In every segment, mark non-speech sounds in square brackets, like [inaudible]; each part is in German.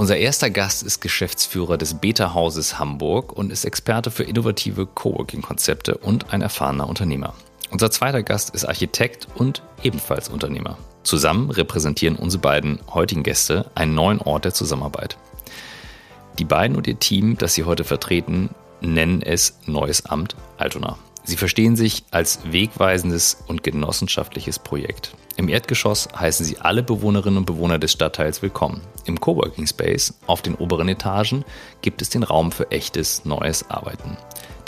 Unser erster Gast ist Geschäftsführer des Beta-Hauses Hamburg und ist Experte für innovative Coworking-Konzepte und ein erfahrener Unternehmer. Unser zweiter Gast ist Architekt und ebenfalls Unternehmer. Zusammen repräsentieren unsere beiden heutigen Gäste einen neuen Ort der Zusammenarbeit. Die beiden und ihr Team, das sie heute vertreten, nennen es Neues Amt Altona. Sie verstehen sich als wegweisendes und genossenschaftliches Projekt. Im Erdgeschoss heißen sie alle Bewohnerinnen und Bewohner des Stadtteils willkommen. Im Coworking Space auf den oberen Etagen gibt es den Raum für echtes neues Arbeiten.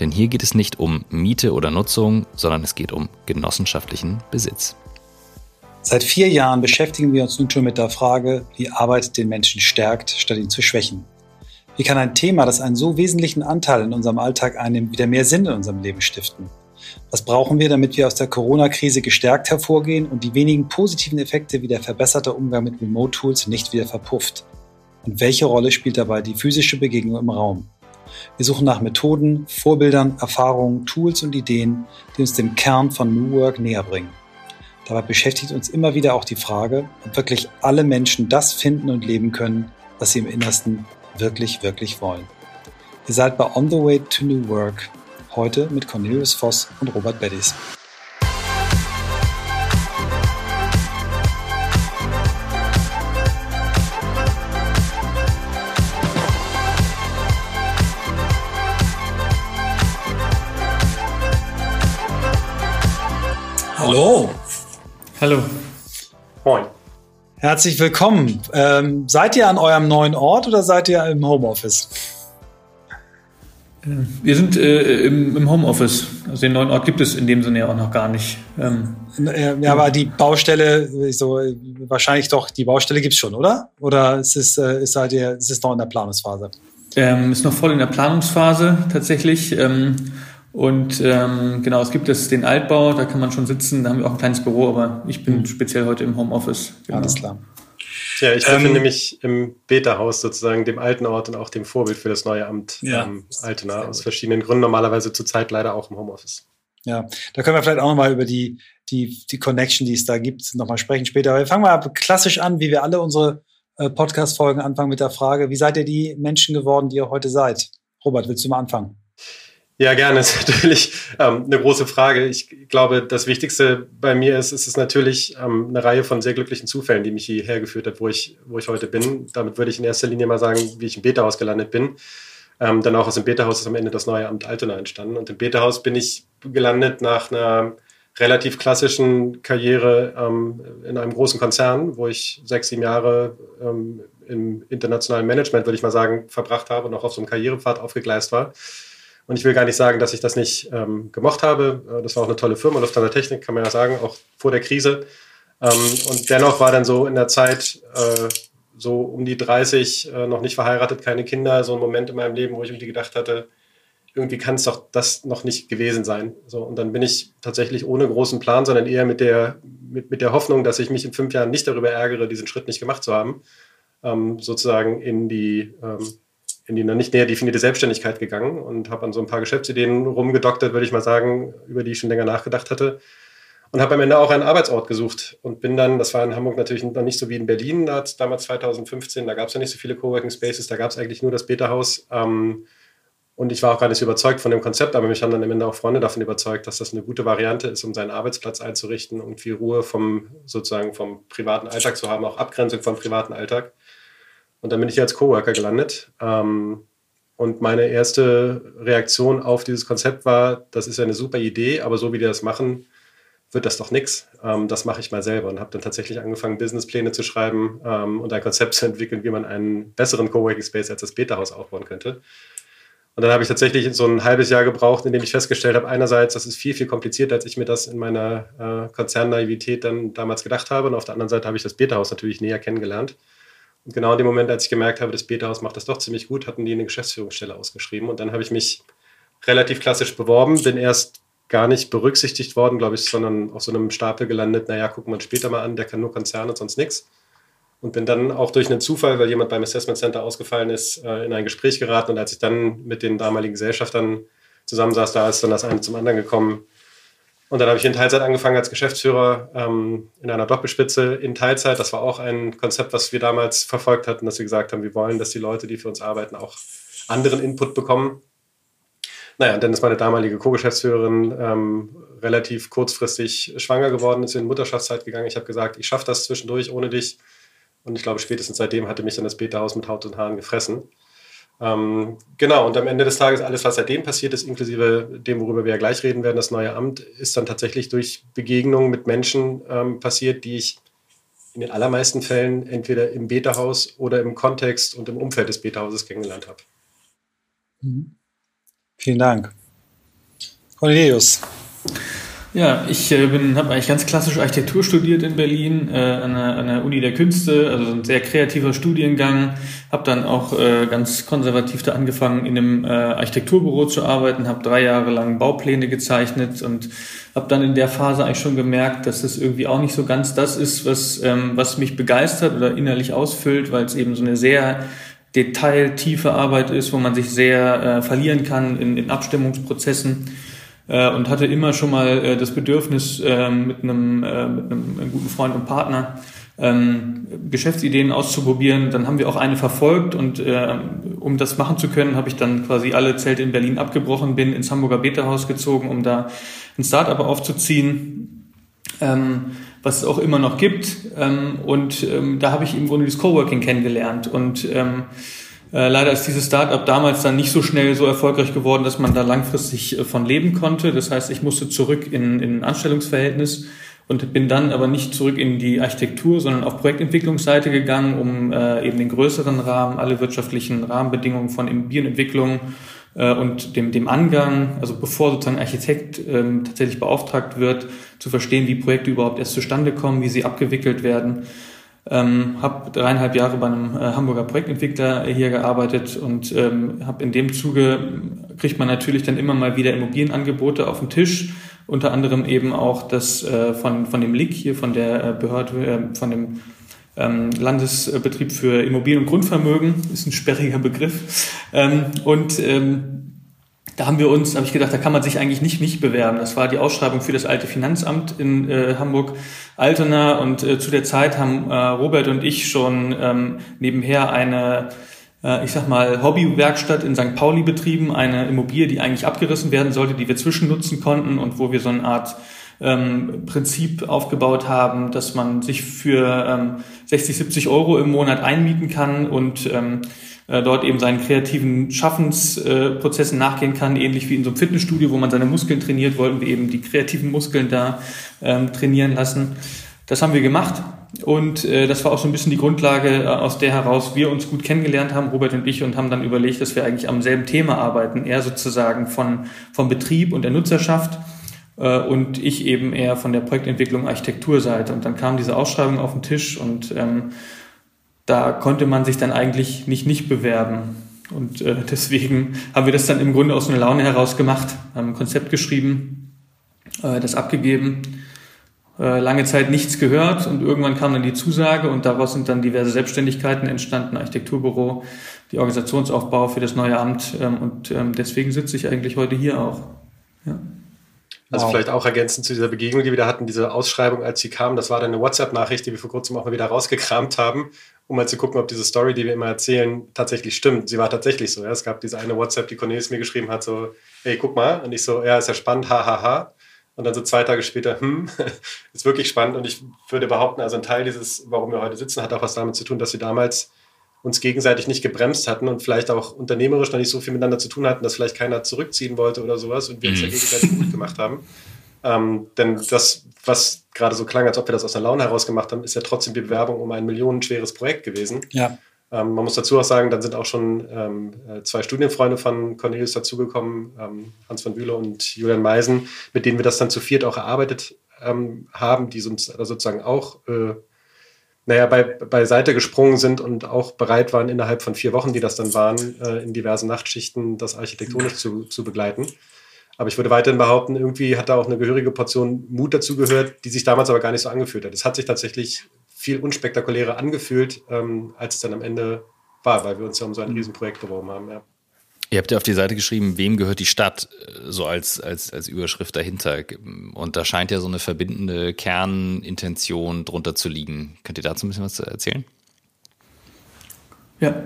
Denn hier geht es nicht um Miete oder Nutzung, sondern es geht um genossenschaftlichen Besitz. Seit vier Jahren beschäftigen wir uns nun schon mit der Frage, wie Arbeit den Menschen stärkt, statt ihn zu schwächen. Wie kann ein Thema, das einen so wesentlichen Anteil in unserem Alltag einnimmt, wieder mehr Sinn in unserem Leben stiften? Was brauchen wir, damit wir aus der Corona-Krise gestärkt hervorgehen und die wenigen positiven Effekte wie der verbesserte Umgang mit Remote-Tools nicht wieder verpufft? Und welche Rolle spielt dabei die physische Begegnung im Raum? Wir suchen nach Methoden, Vorbildern, Erfahrungen, Tools und Ideen, die uns dem Kern von New Work näher bringen. Dabei beschäftigt uns immer wieder auch die Frage, ob wirklich alle Menschen das finden und leben können, was sie im Innersten wirklich, wirklich wollen. Ihr seid bei On the Way to New Work, heute mit Cornelius Voss und Robert Beddies. Hallo. Hallo. Moin. Herzlich willkommen. Ähm, seid ihr an eurem neuen Ort oder seid ihr im Homeoffice? Äh, wir sind äh, im, im, Homeoffice. Also den neuen Ort gibt es in dem Sinne ja auch noch gar nicht. Ähm, ja, aber die Baustelle, so wahrscheinlich doch, die Baustelle gibt es schon, oder? Oder ist es, äh, ist, halt ist es noch in der Planungsphase? Ähm, ist noch voll in der Planungsphase tatsächlich. Ähm, und ähm, genau, es gibt es den Altbau, da kann man schon sitzen, da haben wir auch ein kleines Büro, aber ich bin mhm. speziell heute im Homeoffice. Genau. Alles klar. Ja, ich befinde ähm, mich im Beta-Haus sozusagen, dem alten Ort und auch dem Vorbild für das neue Amt ja, ähm, Altena, aus verschiedenen Gründen, normalerweise zurzeit leider auch im Homeoffice. Ja, da können wir vielleicht auch nochmal über die, die, die Connection, die es da gibt, nochmal sprechen später. Aber wir fangen mal klassisch an, wie wir alle unsere äh, Podcast-Folgen anfangen mit der Frage, wie seid ihr die Menschen geworden, die ihr heute seid? Robert, willst du mal anfangen? Ja, gerne. [laughs] Das ist natürlich ähm, eine große Frage. Ich glaube, das Wichtigste bei mir ist, ist es natürlich ähm, eine Reihe von sehr glücklichen Zufällen, die mich hierher geführt hat, wo ich, wo ich heute bin. Damit würde ich in erster Linie mal sagen, wie ich im Beta-Haus gelandet bin. Ähm, dann auch aus dem Beta-Haus ist am Ende das neue Amt Altona entstanden. Und im Beta-Haus bin ich gelandet nach einer relativ klassischen Karriere ähm, in einem großen Konzern, wo ich sechs, sieben Jahre ähm, im internationalen Management, würde ich mal sagen, verbracht habe und auch auf so einem Karrierepfad aufgegleist war. Und ich will gar nicht sagen, dass ich das nicht ähm, gemocht habe. Äh, das war auch eine tolle Firma, Lufthansa Technik, kann man ja sagen, auch vor der Krise. Ähm, und dennoch war dann so in der Zeit, äh, so um die 30, äh, noch nicht verheiratet, keine Kinder, so ein Moment in meinem Leben, wo ich irgendwie gedacht hatte, irgendwie kann es doch das noch nicht gewesen sein. So, und dann bin ich tatsächlich ohne großen Plan, sondern eher mit der, mit, mit der Hoffnung, dass ich mich in fünf Jahren nicht darüber ärgere, diesen Schritt nicht gemacht zu haben, ähm, sozusagen in die ähm, in die noch nicht näher definierte Selbstständigkeit gegangen und habe an so ein paar Geschäftsideen rumgedoktert, würde ich mal sagen, über die ich schon länger nachgedacht hatte. Und habe am Ende auch einen Arbeitsort gesucht und bin dann, das war in Hamburg natürlich noch nicht so wie in Berlin, damals 2015, da gab es ja nicht so viele Coworking Spaces, da gab es eigentlich nur das Beta-Haus. Ähm, und ich war auch gar nicht so überzeugt von dem Konzept, aber mich haben dann am Ende auch Freunde davon überzeugt, dass das eine gute Variante ist, um seinen Arbeitsplatz einzurichten und viel Ruhe vom sozusagen vom privaten Alltag zu haben, auch Abgrenzung vom privaten Alltag. Und dann bin ich als Coworker gelandet. Ähm, und meine erste Reaktion auf dieses Konzept war, das ist ja eine super Idee, aber so wie die das machen, wird das doch nichts. Ähm, das mache ich mal selber und habe dann tatsächlich angefangen, Businesspläne zu schreiben ähm, und ein Konzept [laughs] zu entwickeln, wie man einen besseren Coworking Space als das Beta-Haus aufbauen könnte. Und dann habe ich tatsächlich so ein halbes Jahr gebraucht, in dem ich festgestellt habe, einerseits, das ist viel, viel komplizierter, als ich mir das in meiner äh, Konzernnaivität dann damals gedacht habe. Und auf der anderen Seite habe ich das Beta-Haus natürlich näher kennengelernt. Und genau in dem Moment, als ich gemerkt habe, das Beta-Haus macht das doch ziemlich gut, hatten die eine Geschäftsführungsstelle ausgeschrieben. Und dann habe ich mich relativ klassisch beworben, bin erst gar nicht berücksichtigt worden, glaube ich, sondern auf so einem Stapel gelandet, naja, gucken wir uns später mal an, der kann nur Konzerne und sonst nichts. Und bin dann auch durch einen Zufall, weil jemand beim Assessment Center ausgefallen ist, äh, in ein Gespräch geraten. Und als ich dann mit den damaligen Gesellschaftern zusammensaß, da ist dann das eine zum anderen gekommen. Und dann habe ich in Teilzeit angefangen als Geschäftsführer ähm, in einer Doppelspitze in Teilzeit. Das war auch ein Konzept, was wir damals verfolgt hatten, dass wir gesagt haben, wir wollen, dass die Leute, die für uns arbeiten, auch anderen Input bekommen. Naja, und dann ist meine damalige Co-Geschäftsführerin ähm, relativ kurzfristig schwanger geworden, ist in Mutterschaftszeit gegangen. Ich habe gesagt, ich schaffe das zwischendurch ohne dich. Und ich glaube, spätestens seitdem hatte mich dann das Beta-Haus mit Haut und Haaren gefressen. Ähm, genau, und am Ende des Tages alles, was seitdem passiert ist, inklusive dem, worüber wir ja gleich reden werden, das neue Amt, ist dann tatsächlich durch Begegnungen mit Menschen ähm, passiert, die ich in den allermeisten Fällen entweder im Beta-Haus oder im Kontext und im Umfeld des Beta-Hauses kennengelernt habe. Mhm. Vielen Dank. Cornelius. Ja, ich äh, habe eigentlich ganz klassisch Architektur studiert in Berlin äh, an, der, an der Uni der Künste, also ein sehr kreativer Studiengang. Habe dann auch äh, ganz konservativ da angefangen, in einem äh, Architekturbüro zu arbeiten, habe drei Jahre lang Baupläne gezeichnet und habe dann in der Phase eigentlich schon gemerkt, dass es irgendwie auch nicht so ganz das ist, was, ähm, was mich begeistert oder innerlich ausfüllt, weil es eben so eine sehr detailtiefe Arbeit ist, wo man sich sehr äh, verlieren kann in, in Abstimmungsprozessen und hatte immer schon mal äh, das Bedürfnis, äh, mit, einem, äh, mit einem guten Freund und Partner ähm, Geschäftsideen auszuprobieren. Dann haben wir auch eine verfolgt und äh, um das machen zu können, habe ich dann quasi alle Zelte in Berlin abgebrochen, bin ins Hamburger Beta-Haus gezogen, um da ein Startup aufzuziehen. Ähm, was es auch immer noch gibt. Ähm, und ähm, da habe ich im Grunde das Coworking kennengelernt. Und ähm, äh, leider ist dieses Startup damals dann nicht so schnell so erfolgreich geworden, dass man da langfristig äh, von leben konnte. Das heißt, ich musste zurück in, in ein Anstellungsverhältnis und bin dann aber nicht zurück in die Architektur, sondern auf Projektentwicklungsseite gegangen, um äh, eben den größeren Rahmen, alle wirtschaftlichen Rahmenbedingungen von Immobilienentwicklung äh, und dem, dem Angang, also bevor sozusagen Architekt ähm, tatsächlich beauftragt wird, zu verstehen, wie Projekte überhaupt erst zustande kommen, wie sie abgewickelt werden ähm, habe dreieinhalb Jahre bei einem äh, Hamburger Projektentwickler hier gearbeitet und ähm, habe in dem Zuge kriegt man natürlich dann immer mal wieder Immobilienangebote auf den Tisch, unter anderem eben auch das äh, von von dem LIG hier von der äh, Behörde äh, von dem ähm, Landesbetrieb für Immobilien und Grundvermögen. Ist ein sperriger Begriff. Ähm, und ähm, da haben wir uns, habe ich gedacht, da kann man sich eigentlich nicht nicht bewerben. Das war die Ausschreibung für das alte Finanzamt in äh, Hamburg Altona und äh, zu der Zeit haben äh, Robert und ich schon ähm, nebenher eine äh, ich sag mal, Hobbywerkstatt in St. Pauli betrieben, eine Immobilie, die eigentlich abgerissen werden sollte, die wir zwischennutzen konnten und wo wir so eine Art ähm, Prinzip aufgebaut haben, dass man sich für ähm, 60, 70 Euro im Monat einmieten kann und ähm, äh, dort eben seinen kreativen Schaffensprozessen nachgehen kann, ähnlich wie in so einem Fitnessstudio, wo man seine Muskeln trainiert, wollten wir eben die kreativen Muskeln da ähm, trainieren lassen. Das haben wir gemacht und äh, das war auch so ein bisschen die Grundlage, äh, aus der heraus wir uns gut kennengelernt haben, Robert und ich, und haben dann überlegt, dass wir eigentlich am selben Thema arbeiten, er sozusagen von, vom Betrieb und der Nutzerschaft äh, und ich eben eher von der Projektentwicklung Architekturseite. Und dann kam diese Ausschreibung auf den Tisch und ähm, da konnte man sich dann eigentlich nicht nicht bewerben. Und äh, deswegen haben wir das dann im Grunde aus einer Laune heraus gemacht, haben ein Konzept geschrieben, äh, das abgegeben, äh, lange Zeit nichts gehört und irgendwann kam dann die Zusage und daraus sind dann diverse Selbstständigkeiten entstanden, Architekturbüro, die Organisationsaufbau für das neue Amt ähm, und ähm, deswegen sitze ich eigentlich heute hier auch. Ja. Also wow. vielleicht auch ergänzend zu dieser Begegnung, die wir da hatten, diese Ausschreibung, als sie kam, das war dann eine WhatsApp-Nachricht, die wir vor kurzem auch mal wieder rausgekramt haben, um mal zu gucken, ob diese Story, die wir immer erzählen, tatsächlich stimmt. Sie war tatsächlich so. Ja. Es gab diese eine WhatsApp, die Cornelis mir geschrieben hat, so, hey, guck mal. Und ich so, ja, ist ja spannend, hahaha. Ha, ha. Und dann so zwei Tage später, hm, [laughs] ist wirklich spannend. Und ich würde behaupten, also ein Teil dieses, warum wir heute sitzen, hat auch was damit zu tun, dass wir damals uns gegenseitig nicht gebremst hatten und vielleicht auch unternehmerisch noch nicht so viel miteinander zu tun hatten, dass vielleicht keiner zurückziehen wollte oder sowas und wir uns ja mhm. gegenseitig gut gemacht haben. Ähm, denn das, was gerade so klang, als ob wir das aus der Laune heraus gemacht haben, ist ja trotzdem die Bewerbung um ein millionenschweres Projekt gewesen. Ja. Ähm, man muss dazu auch sagen, dann sind auch schon ähm, äh, zwei Studienfreunde von Cornelius dazugekommen, ähm, Hans von Bülow und Julian Meisen, mit denen wir das dann zu viert auch erarbeitet ähm, haben, die sozusagen auch äh, naja, bei, beiseite gesprungen sind und auch bereit waren, innerhalb von vier Wochen, die das dann waren, äh, in diversen Nachtschichten das architektonisch zu, zu begleiten. Aber ich würde weiterhin behaupten, irgendwie hat da auch eine gehörige Portion Mut dazu gehört, die sich damals aber gar nicht so angefühlt hat. Es hat sich tatsächlich viel unspektakulärer angefühlt, ähm, als es dann am Ende war, weil wir uns ja um so ein mhm. Riesenprojekt beworben haben. Ja. Ihr habt ja auf die Seite geschrieben, wem gehört die Stadt, so als, als, als Überschrift dahinter. Und da scheint ja so eine verbindende Kernintention drunter zu liegen. Könnt ihr dazu ein bisschen was erzählen? Ja,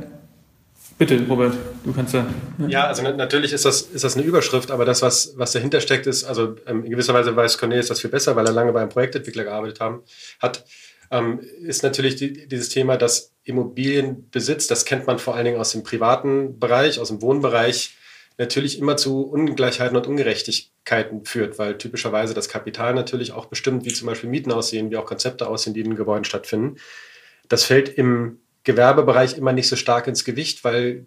Bitte, Robert, du kannst ja. Ja, also natürlich ist das, ist das eine Überschrift, aber das, was, was dahinter steckt, ist, also ähm, in gewisser Weise weiß Cornelius das viel besser, weil er lange bei einem Projektentwickler gearbeitet haben, hat, ähm, ist natürlich die, dieses Thema, dass Immobilienbesitz, das kennt man vor allen Dingen aus dem privaten Bereich, aus dem Wohnbereich, natürlich immer zu Ungleichheiten und Ungerechtigkeiten führt, weil typischerweise das Kapital natürlich auch bestimmt, wie zum Beispiel Mieten aussehen, wie auch Konzepte aussehen, die in den Gebäuden stattfinden. Das fällt im Gewerbebereich immer nicht so stark ins Gewicht, weil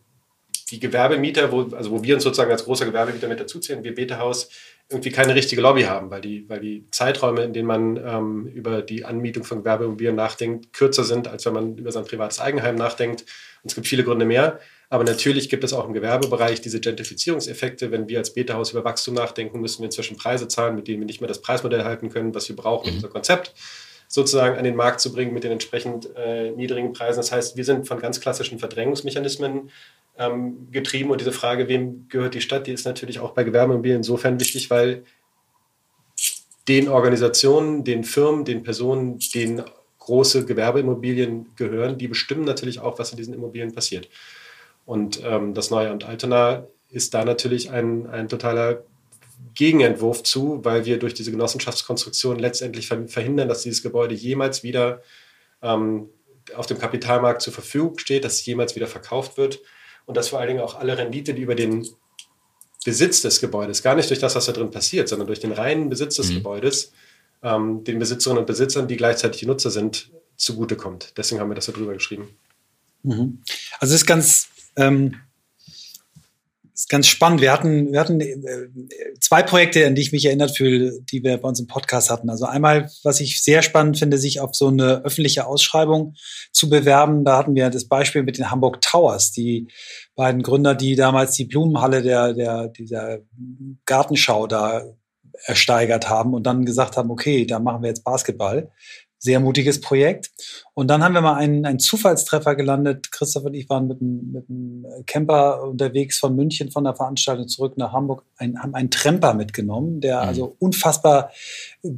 die Gewerbemieter, wo, also wo wir uns sozusagen als großer Gewerbemieter mit dazuzählen, wir Beta-Haus, irgendwie keine richtige Lobby haben, weil die, weil die Zeiträume, in denen man ähm, über die Anmietung von Gewerbeimmobilien nachdenkt, kürzer sind, als wenn man über sein privates Eigenheim nachdenkt. Und es gibt viele Gründe mehr. Aber natürlich gibt es auch im Gewerbebereich diese Gentrifizierungseffekte. Wenn wir als Beta-Haus über Wachstum nachdenken, müssen wir inzwischen Preise zahlen, mit denen wir nicht mehr das Preismodell halten können, was wir brauchen, mhm. unser Konzept sozusagen an den Markt zu bringen mit den entsprechend äh, niedrigen Preisen. Das heißt, wir sind von ganz klassischen Verdrängungsmechanismen ähm, getrieben und diese Frage, wem gehört die Stadt, die ist natürlich auch bei Gewerbeimmobilien insofern wichtig, weil den Organisationen, den Firmen, den Personen, denen große Gewerbeimmobilien gehören, die bestimmen natürlich auch, was in diesen Immobilien passiert. Und ähm, das neue Amt Altona ist da natürlich ein, ein totaler Gegenentwurf zu, weil wir durch diese Genossenschaftskonstruktion letztendlich verhindern, dass dieses Gebäude jemals wieder ähm, auf dem Kapitalmarkt zur Verfügung steht, dass es jemals wieder verkauft wird und dass vor allen Dingen auch alle Rendite, die über den Besitz des Gebäudes, gar nicht durch das, was da drin passiert, sondern durch den reinen Besitz des mhm. Gebäudes, ähm, den Besitzerinnen und Besitzern, die gleichzeitig die Nutzer sind, zugutekommt. Deswegen haben wir das da drüber geschrieben. Mhm. Also es ist ganz ähm, ist ganz spannend. Wir hatten, wir hatten äh, zwei Projekte, an die ich mich erinnert fühle, die wir bei uns im Podcast hatten. Also einmal, was ich sehr spannend finde, sich auf so eine öffentliche Ausschreibung zu bewerben. Da hatten wir das Beispiel mit den Hamburg Towers, die beiden Gründer, die damals die Blumenhalle der, der, dieser Gartenschau da ersteigert haben und dann gesagt haben, okay, da machen wir jetzt Basketball sehr mutiges Projekt. Und dann haben wir mal einen, einen Zufallstreffer gelandet. Christoph und ich waren mit einem, mit einem Camper unterwegs von München von der Veranstaltung zurück nach Hamburg, ein, haben einen Tremper mitgenommen, der mhm. also unfassbar äh,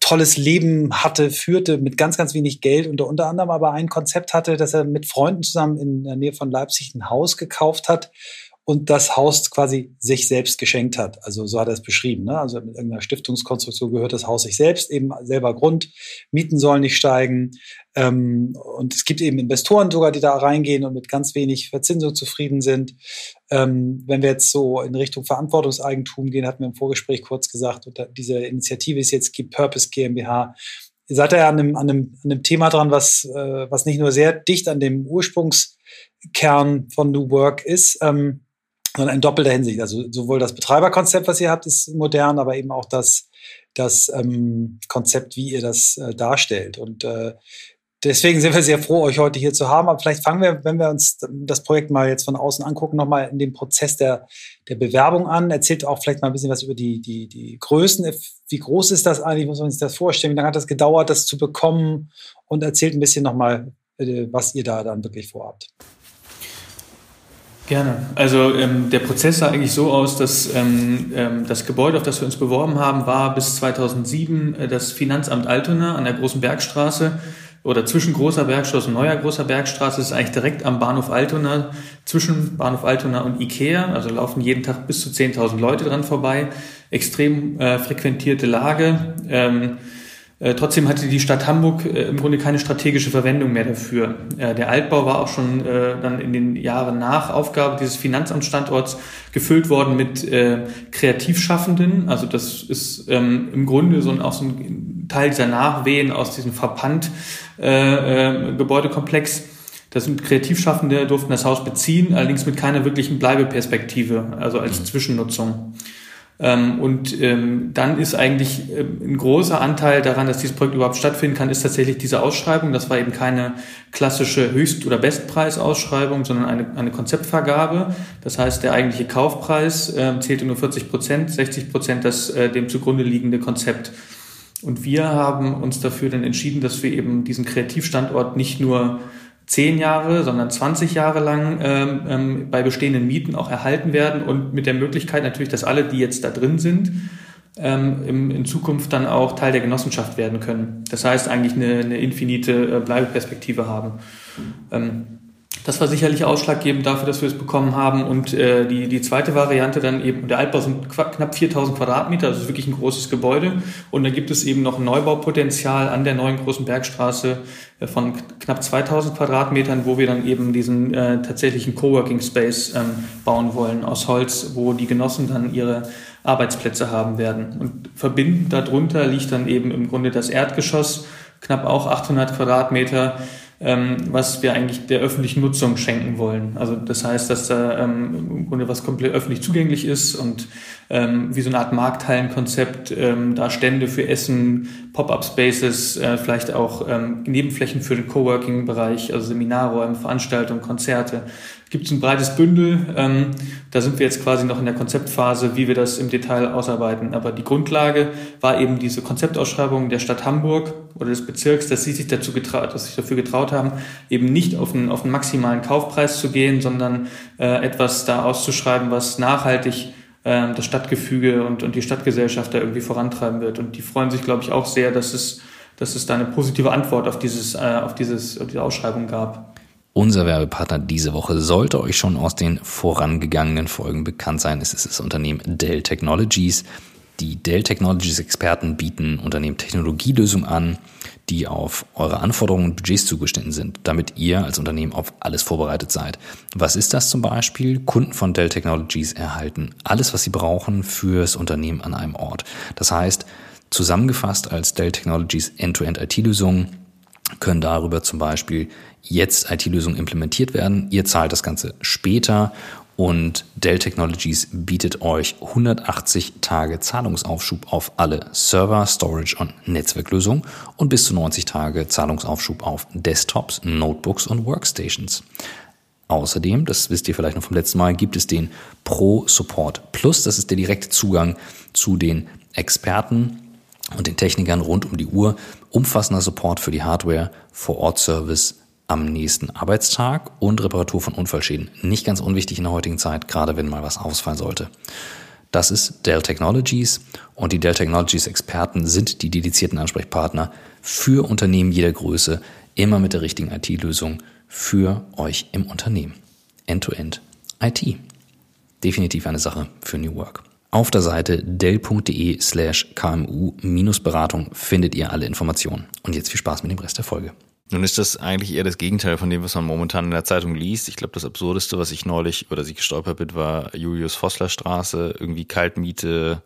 tolles Leben hatte, führte mit ganz, ganz wenig Geld und unter anderem aber ein Konzept hatte, dass er mit Freunden zusammen in der Nähe von Leipzig ein Haus gekauft hat und das Haus quasi sich selbst geschenkt hat. Also so hat er es beschrieben. Ne? Also mit irgendeiner Stiftungskonstruktion gehört das Haus sich selbst, eben selber Grund, Mieten sollen nicht steigen. Ähm, und es gibt eben Investoren sogar, die da reingehen und mit ganz wenig Verzinsung zufrieden sind. Ähm, wenn wir jetzt so in Richtung Verantwortungseigentum gehen, hatten wir im Vorgespräch kurz gesagt, diese Initiative ist jetzt Keep Purpose GmbH. Ihr seid ja an einem, an einem, an einem Thema dran, was, äh, was nicht nur sehr dicht an dem Ursprungskern von New Work ist, ähm, sondern in doppelter Hinsicht. Also sowohl das Betreiberkonzept, was ihr habt, ist modern, aber eben auch das, das ähm, Konzept, wie ihr das äh, darstellt. Und äh, deswegen sind wir sehr froh, euch heute hier zu haben. Aber vielleicht fangen wir, wenn wir uns das Projekt mal jetzt von außen angucken, nochmal in dem Prozess der, der Bewerbung an. Erzählt auch vielleicht mal ein bisschen was über die, die, die Größen. Wie groß ist das eigentlich? Muss man sich das vorstellen? Wie lange hat das gedauert, das zu bekommen? Und erzählt ein bisschen nochmal, äh, was ihr da dann wirklich vorhabt. Gerne. Also ähm, der Prozess sah eigentlich so aus, dass ähm, ähm, das Gebäude, auf das wir uns beworben haben, war bis 2007 äh, das Finanzamt Altona an der Großen Bergstraße oder zwischen Großer Bergstraße und Neuer Großer Bergstraße. Das ist eigentlich direkt am Bahnhof Altona, zwischen Bahnhof Altona und Ikea. Also laufen jeden Tag bis zu 10.000 Leute dran vorbei. Extrem äh, frequentierte Lage. Ähm, äh, trotzdem hatte die Stadt Hamburg äh, im Grunde keine strategische Verwendung mehr dafür. Äh, der Altbau war auch schon dann in den Jahren nach Aufgabe dieses Finanzamtsstandorts gefüllt worden mit Kreativschaffenden. Also das ist ähm, im Grunde so ein, auch so ein Teil dieser Nachwehen aus diesem verpannt Gebäudekomplex. Das sind Kreativschaffende, durften das Haus beziehen, allerdings mit keiner wirklichen Bleibeperspektive, also als mhm. Zwischennutzung. Ähm, und ähm, dann ist eigentlich ähm, ein großer Anteil daran, dass dieses Projekt überhaupt stattfinden kann, ist tatsächlich diese Ausschreibung. Das war eben keine klassische Höchst- oder Bestpreisausschreibung, sondern eine, eine Konzeptvergabe. Das heißt, der eigentliche Kaufpreis äh, zählte nur 40 Prozent, 60 Prozent das äh, dem zugrunde liegende Konzept. Und wir haben uns dafür dann entschieden, dass wir eben diesen Kreativstandort nicht nur zehn Jahre, sondern 20 Jahre lang ähm, ähm, bei bestehenden Mieten auch erhalten werden und mit der Möglichkeit natürlich, dass alle, die jetzt da drin sind, ähm, im, in Zukunft dann auch Teil der Genossenschaft werden können. Das heißt eigentlich eine, eine infinite äh, Bleibeperspektive haben. Das war sicherlich ausschlaggebend dafür, dass wir es bekommen haben. Und äh, die, die zweite Variante dann eben, der Altbau sind knapp 4000 Quadratmeter, ist wirklich ein großes Gebäude. Und da gibt es eben noch ein Neubaupotenzial an der neuen großen Bergstraße äh, von knapp 2000 Quadratmetern, wo wir dann eben diesen äh, tatsächlichen Coworking Space ähm, bauen wollen aus Holz, wo die Genossen dann ihre Arbeitsplätze haben werden. Und verbindend darunter liegt dann eben im Grunde das Erdgeschoss, knapp auch 800 Quadratmeter, was wir eigentlich der öffentlichen Nutzung schenken wollen. Also das heißt, dass da ähm, im Grunde was komplett öffentlich zugänglich ist und ähm, wie so eine Art Markthallenkonzept, ähm, da Stände für Essen, Pop-up-Spaces, äh, vielleicht auch ähm, Nebenflächen für den Coworking-Bereich, also Seminarräume, Veranstaltungen, Konzerte. Gibt es ein breites Bündel. Ähm, da sind wir jetzt quasi noch in der Konzeptphase, wie wir das im Detail ausarbeiten. Aber die Grundlage war eben diese Konzeptausschreibung der Stadt Hamburg oder des Bezirks, dass sie sich dazu getraut, dass sich dafür getraut haben, eben nicht auf einen, auf einen maximalen Kaufpreis zu gehen, sondern äh, etwas da auszuschreiben, was nachhaltig äh, das Stadtgefüge und, und die Stadtgesellschaft da irgendwie vorantreiben wird. Und die freuen sich, glaube ich, auch sehr, dass es, dass es da eine positive Antwort auf dieses, äh, auf dieses, auf diese Ausschreibung gab. Unser Werbepartner diese Woche sollte euch schon aus den vorangegangenen Folgen bekannt sein. Es ist das Unternehmen Dell Technologies. Die Dell Technologies Experten bieten Unternehmen Technologielösungen an, die auf eure Anforderungen und Budgets zugeschnitten sind, damit ihr als Unternehmen auf alles vorbereitet seid. Was ist das zum Beispiel? Kunden von Dell Technologies erhalten alles, was sie brauchen fürs Unternehmen an einem Ort. Das heißt, zusammengefasst als Dell Technologies End-to-End IT-Lösungen können darüber zum Beispiel jetzt IT-Lösungen implementiert werden. Ihr zahlt das Ganze später und Dell Technologies bietet euch 180 Tage Zahlungsaufschub auf alle Server, Storage und Netzwerklösungen und bis zu 90 Tage Zahlungsaufschub auf Desktops, Notebooks und Workstations. Außerdem, das wisst ihr vielleicht noch vom letzten Mal, gibt es den Pro Support Plus. Das ist der direkte Zugang zu den Experten und den Technikern rund um die Uhr. Umfassender Support für die Hardware, Vor-Ort-Service, am nächsten Arbeitstag und Reparatur von Unfallschäden. Nicht ganz unwichtig in der heutigen Zeit, gerade wenn mal was ausfallen sollte. Das ist Dell Technologies und die Dell Technologies Experten sind die dedizierten Ansprechpartner für Unternehmen jeder Größe, immer mit der richtigen IT-Lösung für euch im Unternehmen. End-to-End -End IT. Definitiv eine Sache für New Work. Auf der Seite dell.de slash kmu-beratung findet ihr alle Informationen. Und jetzt viel Spaß mit dem Rest der Folge. Nun ist das eigentlich eher das Gegenteil von dem, was man momentan in der Zeitung liest. Ich glaube, das Absurdeste, was ich neulich oder ich gestolpert bin, war Julius Vossler Straße, irgendwie Kaltmiete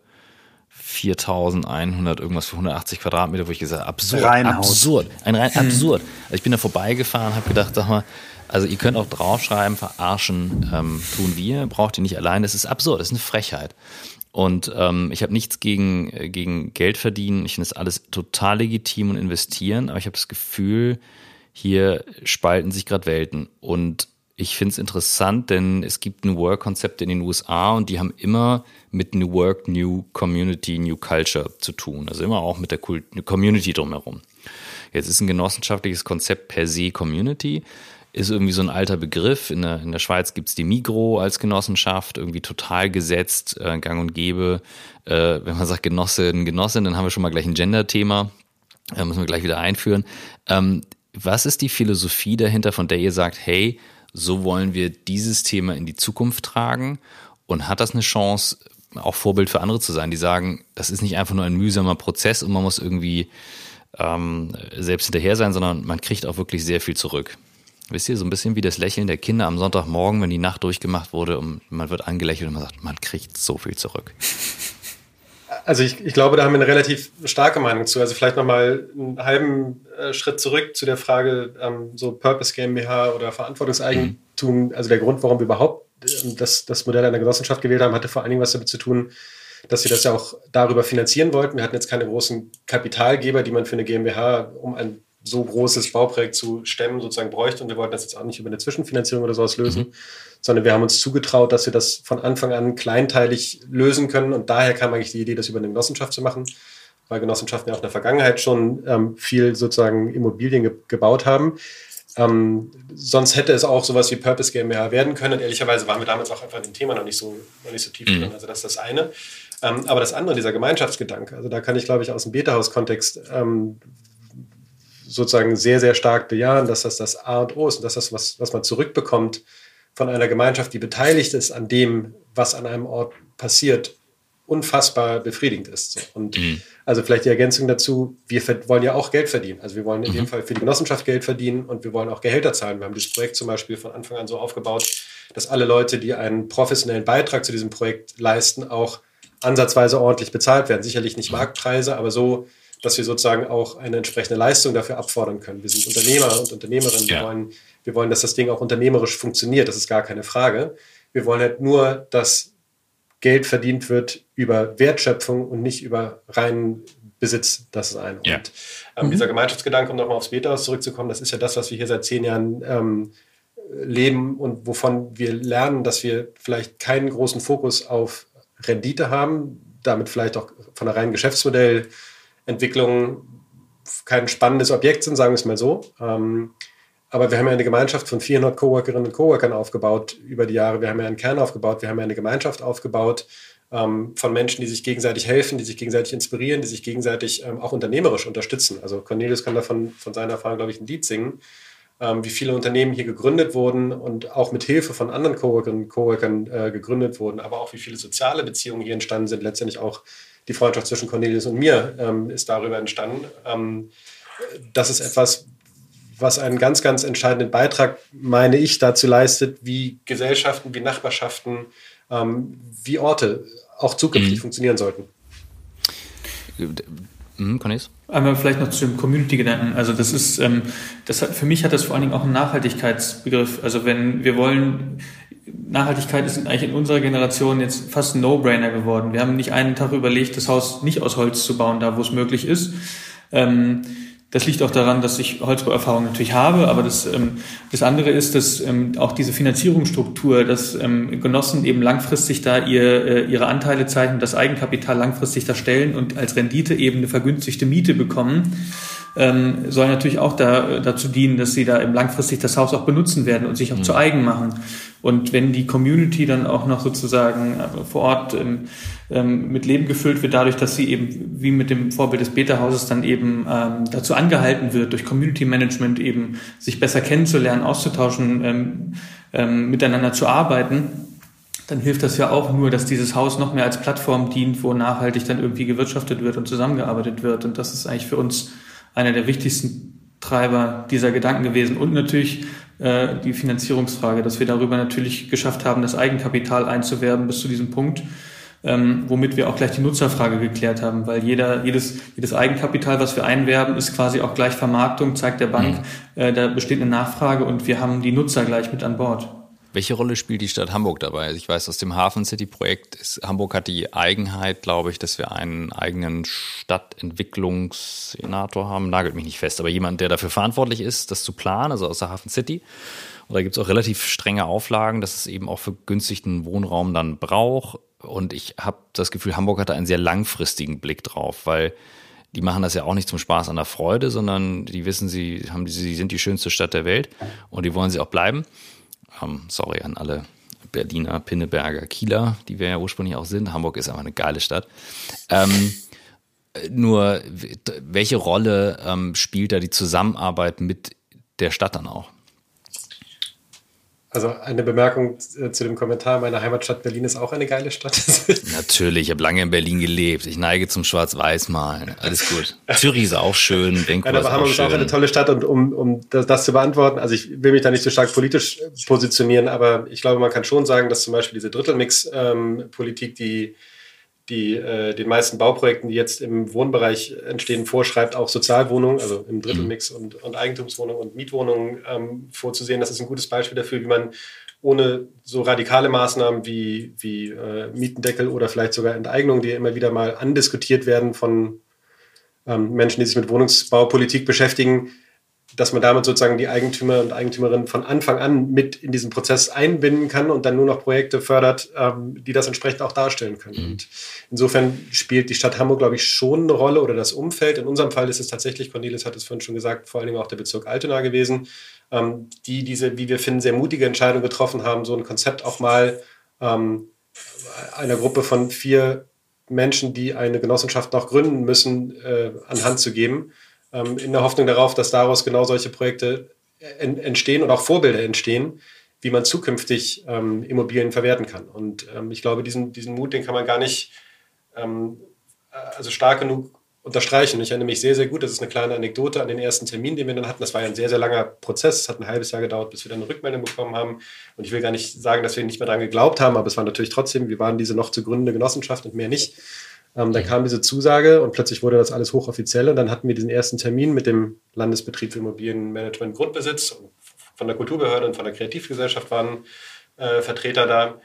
4100 irgendwas für 180 Quadratmeter, wo ich gesagt habe, absurd, Reinhaus. absurd, ein rein absurd. Also ich bin da vorbeigefahren, habe gedacht, sag mal, also ihr könnt auch draufschreiben, verarschen ähm, tun wir, braucht ihr nicht allein. Das ist absurd, das ist eine Frechheit. Und ähm, ich habe nichts gegen, äh, gegen Geld verdienen. Ich finde das alles total legitim und investieren, aber ich habe das Gefühl, hier spalten sich gerade Welten. Und ich finde es interessant, denn es gibt New Work-Konzepte in den USA und die haben immer mit New Work, New Community, New Culture zu tun. Also immer auch mit der Community drumherum. Jetzt ist ein genossenschaftliches Konzept per se Community ist irgendwie so ein alter Begriff. In der, in der Schweiz gibt's die Migro als Genossenschaft, irgendwie total gesetzt, äh, gang und gäbe. Äh, wenn man sagt Genossin, Genossin, dann haben wir schon mal gleich ein Gender-Thema. Äh, müssen wir gleich wieder einführen. Ähm, was ist die Philosophie dahinter, von der ihr sagt, hey, so wollen wir dieses Thema in die Zukunft tragen? Und hat das eine Chance, auch Vorbild für andere zu sein, die sagen, das ist nicht einfach nur ein mühsamer Prozess und man muss irgendwie ähm, selbst hinterher sein, sondern man kriegt auch wirklich sehr viel zurück. Wisst ihr, so ein bisschen wie das Lächeln der Kinder am Sonntagmorgen, wenn die Nacht durchgemacht wurde und man wird angelächelt und man sagt, man kriegt so viel zurück. [laughs] Also ich, ich glaube, da haben wir eine relativ starke Meinung zu. Also vielleicht nochmal einen halben äh, Schritt zurück zu der Frage, ähm, so Purpose GmbH oder Verantwortungseigentum. Mhm. Also der Grund, warum wir überhaupt äh, das, das Modell einer Genossenschaft gewählt haben, hatte vor allen Dingen was damit zu tun, dass wir das ja auch darüber finanzieren wollten. Wir hatten jetzt keine großen Kapitalgeber, die man für eine GmbH um ein so großes Bauprojekt zu stemmen sozusagen bräuchte. Und wir wollten das jetzt auch nicht über eine Zwischenfinanzierung oder sowas lösen, mhm. sondern wir haben uns zugetraut, dass wir das von Anfang an kleinteilig lösen können. Und daher kam eigentlich die Idee, das über eine Genossenschaft zu machen, weil Genossenschaften ja auch in der Vergangenheit schon ähm, viel sozusagen Immobilien ge gebaut haben. Ähm, sonst hätte es auch sowas wie Purpose GmbH werden können. Und ehrlicherweise waren wir damals auch einfach in dem Thema noch nicht so, noch nicht so tief mhm. drin. Also das ist das eine. Ähm, aber das andere, dieser Gemeinschaftsgedanke, also da kann ich, glaube ich, aus dem Beta-Haus-Kontext ähm, sozusagen sehr, sehr stark bejahen, dass das das A und O ist und dass das, was, was man zurückbekommt von einer Gemeinschaft, die beteiligt ist an dem, was an einem Ort passiert, unfassbar befriedigend ist. Und mhm. also vielleicht die Ergänzung dazu, wir wollen ja auch Geld verdienen. Also wir wollen in mhm. dem Fall für die Genossenschaft Geld verdienen und wir wollen auch Gehälter zahlen. Wir haben dieses Projekt zum Beispiel von Anfang an so aufgebaut, dass alle Leute, die einen professionellen Beitrag zu diesem Projekt leisten, auch ansatzweise ordentlich bezahlt werden. Sicherlich nicht mhm. Marktpreise, aber so, dass wir sozusagen auch eine entsprechende Leistung dafür abfordern können. Wir sind Unternehmer und Unternehmerinnen. Ja. Wir, wollen, wir wollen, dass das Ding auch unternehmerisch funktioniert. Das ist gar keine Frage. Wir wollen halt nur, dass Geld verdient wird über Wertschöpfung und nicht über reinen Besitz. Das ist ein. Ja. Und ähm, mhm. dieser Gemeinschaftsgedanke, um nochmal aufs Beta zurückzukommen, das ist ja das, was wir hier seit zehn Jahren ähm, leben und wovon wir lernen, dass wir vielleicht keinen großen Fokus auf Rendite haben, damit vielleicht auch von der reinen Geschäftsmodellentwicklung kein spannendes Objekt sind, sagen wir es mal so. Ähm, aber wir haben ja eine Gemeinschaft von 400 Coworkerinnen und Coworkern aufgebaut über die Jahre. Wir haben ja einen Kern aufgebaut, wir haben ja eine Gemeinschaft aufgebaut ähm, von Menschen, die sich gegenseitig helfen, die sich gegenseitig inspirieren, die sich gegenseitig ähm, auch unternehmerisch unterstützen. Also Cornelius kann davon von seiner Erfahrung, glaube ich, ein Lied singen, ähm, wie viele Unternehmen hier gegründet wurden und auch mit Hilfe von anderen Coworkerinnen und Coworkern äh, gegründet wurden, aber auch wie viele soziale Beziehungen hier entstanden sind. Letztendlich auch die Freundschaft zwischen Cornelius und mir ähm, ist darüber entstanden. Ähm, das ist etwas, was einen ganz, ganz entscheidenden Beitrag, meine ich, dazu leistet, wie Gesellschaften, wie Nachbarschaften, ähm, wie Orte auch zukünftig mhm. funktionieren sollten. Mhm, Cornelis? Einmal vielleicht noch zu dem Community-Gedanken. Also das ist, ähm, das hat, für mich hat das vor allen Dingen auch einen Nachhaltigkeitsbegriff. Also wenn wir wollen, Nachhaltigkeit ist eigentlich in unserer Generation jetzt fast ein No-Brainer geworden. Wir haben nicht einen Tag überlegt, das Haus nicht aus Holz zu bauen, da wo es möglich ist. Ähm, das liegt auch daran, dass ich Holzbauerfahrung natürlich habe, aber das, ähm, das andere ist, dass ähm, auch diese Finanzierungsstruktur, dass ähm, Genossen eben langfristig da ihr, äh, ihre Anteile zeichnen, das Eigenkapital langfristig da stellen und als Rendite eben eine vergünstigte Miete bekommen ähm, soll natürlich auch da, dazu dienen, dass sie da eben langfristig das Haus auch benutzen werden und sich auch mhm. zu eigen machen. Und wenn die Community dann auch noch sozusagen äh, vor Ort ähm, ähm, mit Leben gefüllt wird, dadurch, dass sie eben wie mit dem Vorbild des Beta-Hauses dann eben ähm, dazu angehalten wird, durch Community Management eben sich besser kennenzulernen, auszutauschen, ähm, ähm, miteinander zu arbeiten, dann hilft das ja auch nur, dass dieses Haus noch mehr als Plattform dient, wo nachhaltig dann irgendwie gewirtschaftet wird und zusammengearbeitet wird. Und das ist eigentlich für uns einer der wichtigsten Treiber dieser Gedanken gewesen. Und natürlich äh, die Finanzierungsfrage, dass wir darüber natürlich geschafft haben, das Eigenkapital einzuwerben bis zu diesem Punkt, ähm, womit wir auch gleich die Nutzerfrage geklärt haben, weil jeder, jedes, jedes Eigenkapital, was wir einwerben, ist quasi auch gleich Vermarktung, zeigt der Bank, mhm. äh, da besteht eine Nachfrage und wir haben die Nutzer gleich mit an Bord. Welche Rolle spielt die Stadt Hamburg dabei? Also ich weiß aus dem Hafen City Projekt, ist, Hamburg hat die Eigenheit, glaube ich, dass wir einen eigenen Stadtentwicklungssenator haben. Nagelt mich nicht fest, aber jemand, der dafür verantwortlich ist, das zu planen, also aus der Hafen City. Und da gibt es auch relativ strenge Auflagen, dass es eben auch für günstigten Wohnraum dann braucht. Und ich habe das Gefühl, Hamburg hat da einen sehr langfristigen Blick drauf, weil die machen das ja auch nicht zum Spaß an der Freude, sondern die wissen, sie haben, sie sind die schönste Stadt der Welt und die wollen sie auch bleiben ähm, sorry an alle Berliner, Pinneberger, Kieler, die wir ja ursprünglich auch sind. Hamburg ist einfach eine geile Stadt. Ähm, nur, welche Rolle ähm, spielt da die Zusammenarbeit mit der Stadt dann auch? Also eine Bemerkung äh, zu dem Kommentar, meine Heimatstadt Berlin ist auch eine geile Stadt. [laughs] Natürlich, ich habe lange in Berlin gelebt. Ich neige zum Schwarz-Weiß-Malen. Alles gut. Zürich ist auch schön, Vancouver ja, aber Hamburg ist auch eine tolle Stadt und um, um das, das, zu beantworten, also ich will mich da nicht so stark politisch positionieren, aber ich glaube, man kann schon sagen, dass zum Beispiel diese Drittelmix-Politik, ähm, die die äh, den meisten Bauprojekten, die jetzt im Wohnbereich entstehen, vorschreibt, auch Sozialwohnungen, also im Drittelmix mhm. und, und Eigentumswohnungen und Mietwohnungen ähm, vorzusehen. Das ist ein gutes Beispiel dafür, wie man ohne so radikale Maßnahmen wie, wie äh, Mietendeckel oder vielleicht sogar Enteignung, die immer wieder mal andiskutiert werden von ähm, Menschen, die sich mit Wohnungsbaupolitik beschäftigen, dass man damit sozusagen die Eigentümer und Eigentümerinnen von Anfang an mit in diesen Prozess einbinden kann und dann nur noch Projekte fördert, ähm, die das entsprechend auch darstellen können. Mhm. Und insofern spielt die Stadt Hamburg, glaube ich, schon eine Rolle oder das Umfeld. In unserem Fall ist es tatsächlich, Cornelis hat es vorhin schon gesagt, vor allen Dingen auch der Bezirk Altena gewesen. ähm, die diese, wie wir finden, sehr mutige Entscheidung getroffen haben, so ein Konzept auch mal ähm, einer Gruppe von vier Menschen, die eine Genossenschaft noch gründen müssen, äh, an Hand zu geben, ähm, in der Hoffnung darauf, dass daraus genau solche Projekte en entstehen und auch Vorbilder entstehen, wie man zukünftig ähm, Immobilien verwerten kann. Und ähm, ich glaube, diesen, diesen Mut, den kann man gar nicht ähm, also stark genug unterstreichen. Ich erinnere mich sehr, sehr gut, das ist eine kleine Anekdote an den ersten Termin, den wir dann hatten. Das war ja ein sehr, sehr langer Prozess. Es hat ein halbes Jahr gedauert, bis wir dann eine Rückmeldung bekommen haben. Und ich will gar nicht sagen, dass wir nicht mehr daran geglaubt haben, aber es war natürlich trotzdem, wir waren diese noch zu gründende Genossenschaft und mehr nicht. Ähm, dann kam diese Zusage und plötzlich wurde das alles hochoffiziell. Und dann hatten wir diesen ersten Termin mit dem Landesbetrieb für Immobilienmanagement Grundbesitz. Und von der Kulturbehörde und von der Kreativgesellschaft waren äh, Vertreter da.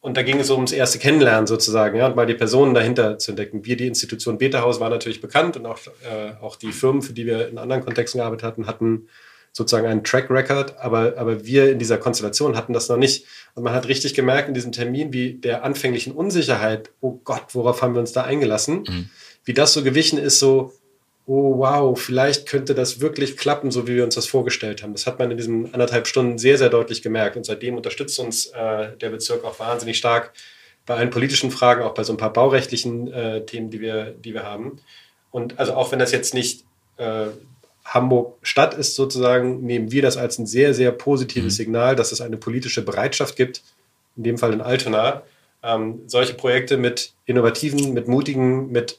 Und da ging es ums erste Kennenlernen sozusagen, ja, und mal die Personen dahinter zu entdecken. Wir, die Institution Beta-Haus, war natürlich bekannt und auch, äh, auch die Firmen, für die wir in anderen Kontexten gearbeitet hatten, hatten sozusagen einen Track Record, aber, aber wir in dieser Konstellation hatten das noch nicht. Und man hat richtig gemerkt in diesem Termin, wie der anfänglichen Unsicherheit, oh Gott, worauf haben wir uns da eingelassen, mhm. wie das so gewichen ist, so, oh wow, vielleicht könnte das wirklich klappen, so wie wir uns das vorgestellt haben. Das hat man in diesen anderthalb Stunden sehr, sehr deutlich gemerkt. Und seitdem unterstützt uns äh, der Bezirk auch wahnsinnig stark bei allen politischen Fragen, auch bei so ein paar baurechtlichen äh, Themen, die wir, die wir haben. Und also auch wenn das jetzt nicht äh, Hamburg Stadt ist sozusagen, nehmen wir das als ein sehr, sehr positives mhm. Signal, dass es eine politische Bereitschaft gibt, in dem Fall in Altona, ähm, solche Projekte mit innovativen, mit mutigen, mit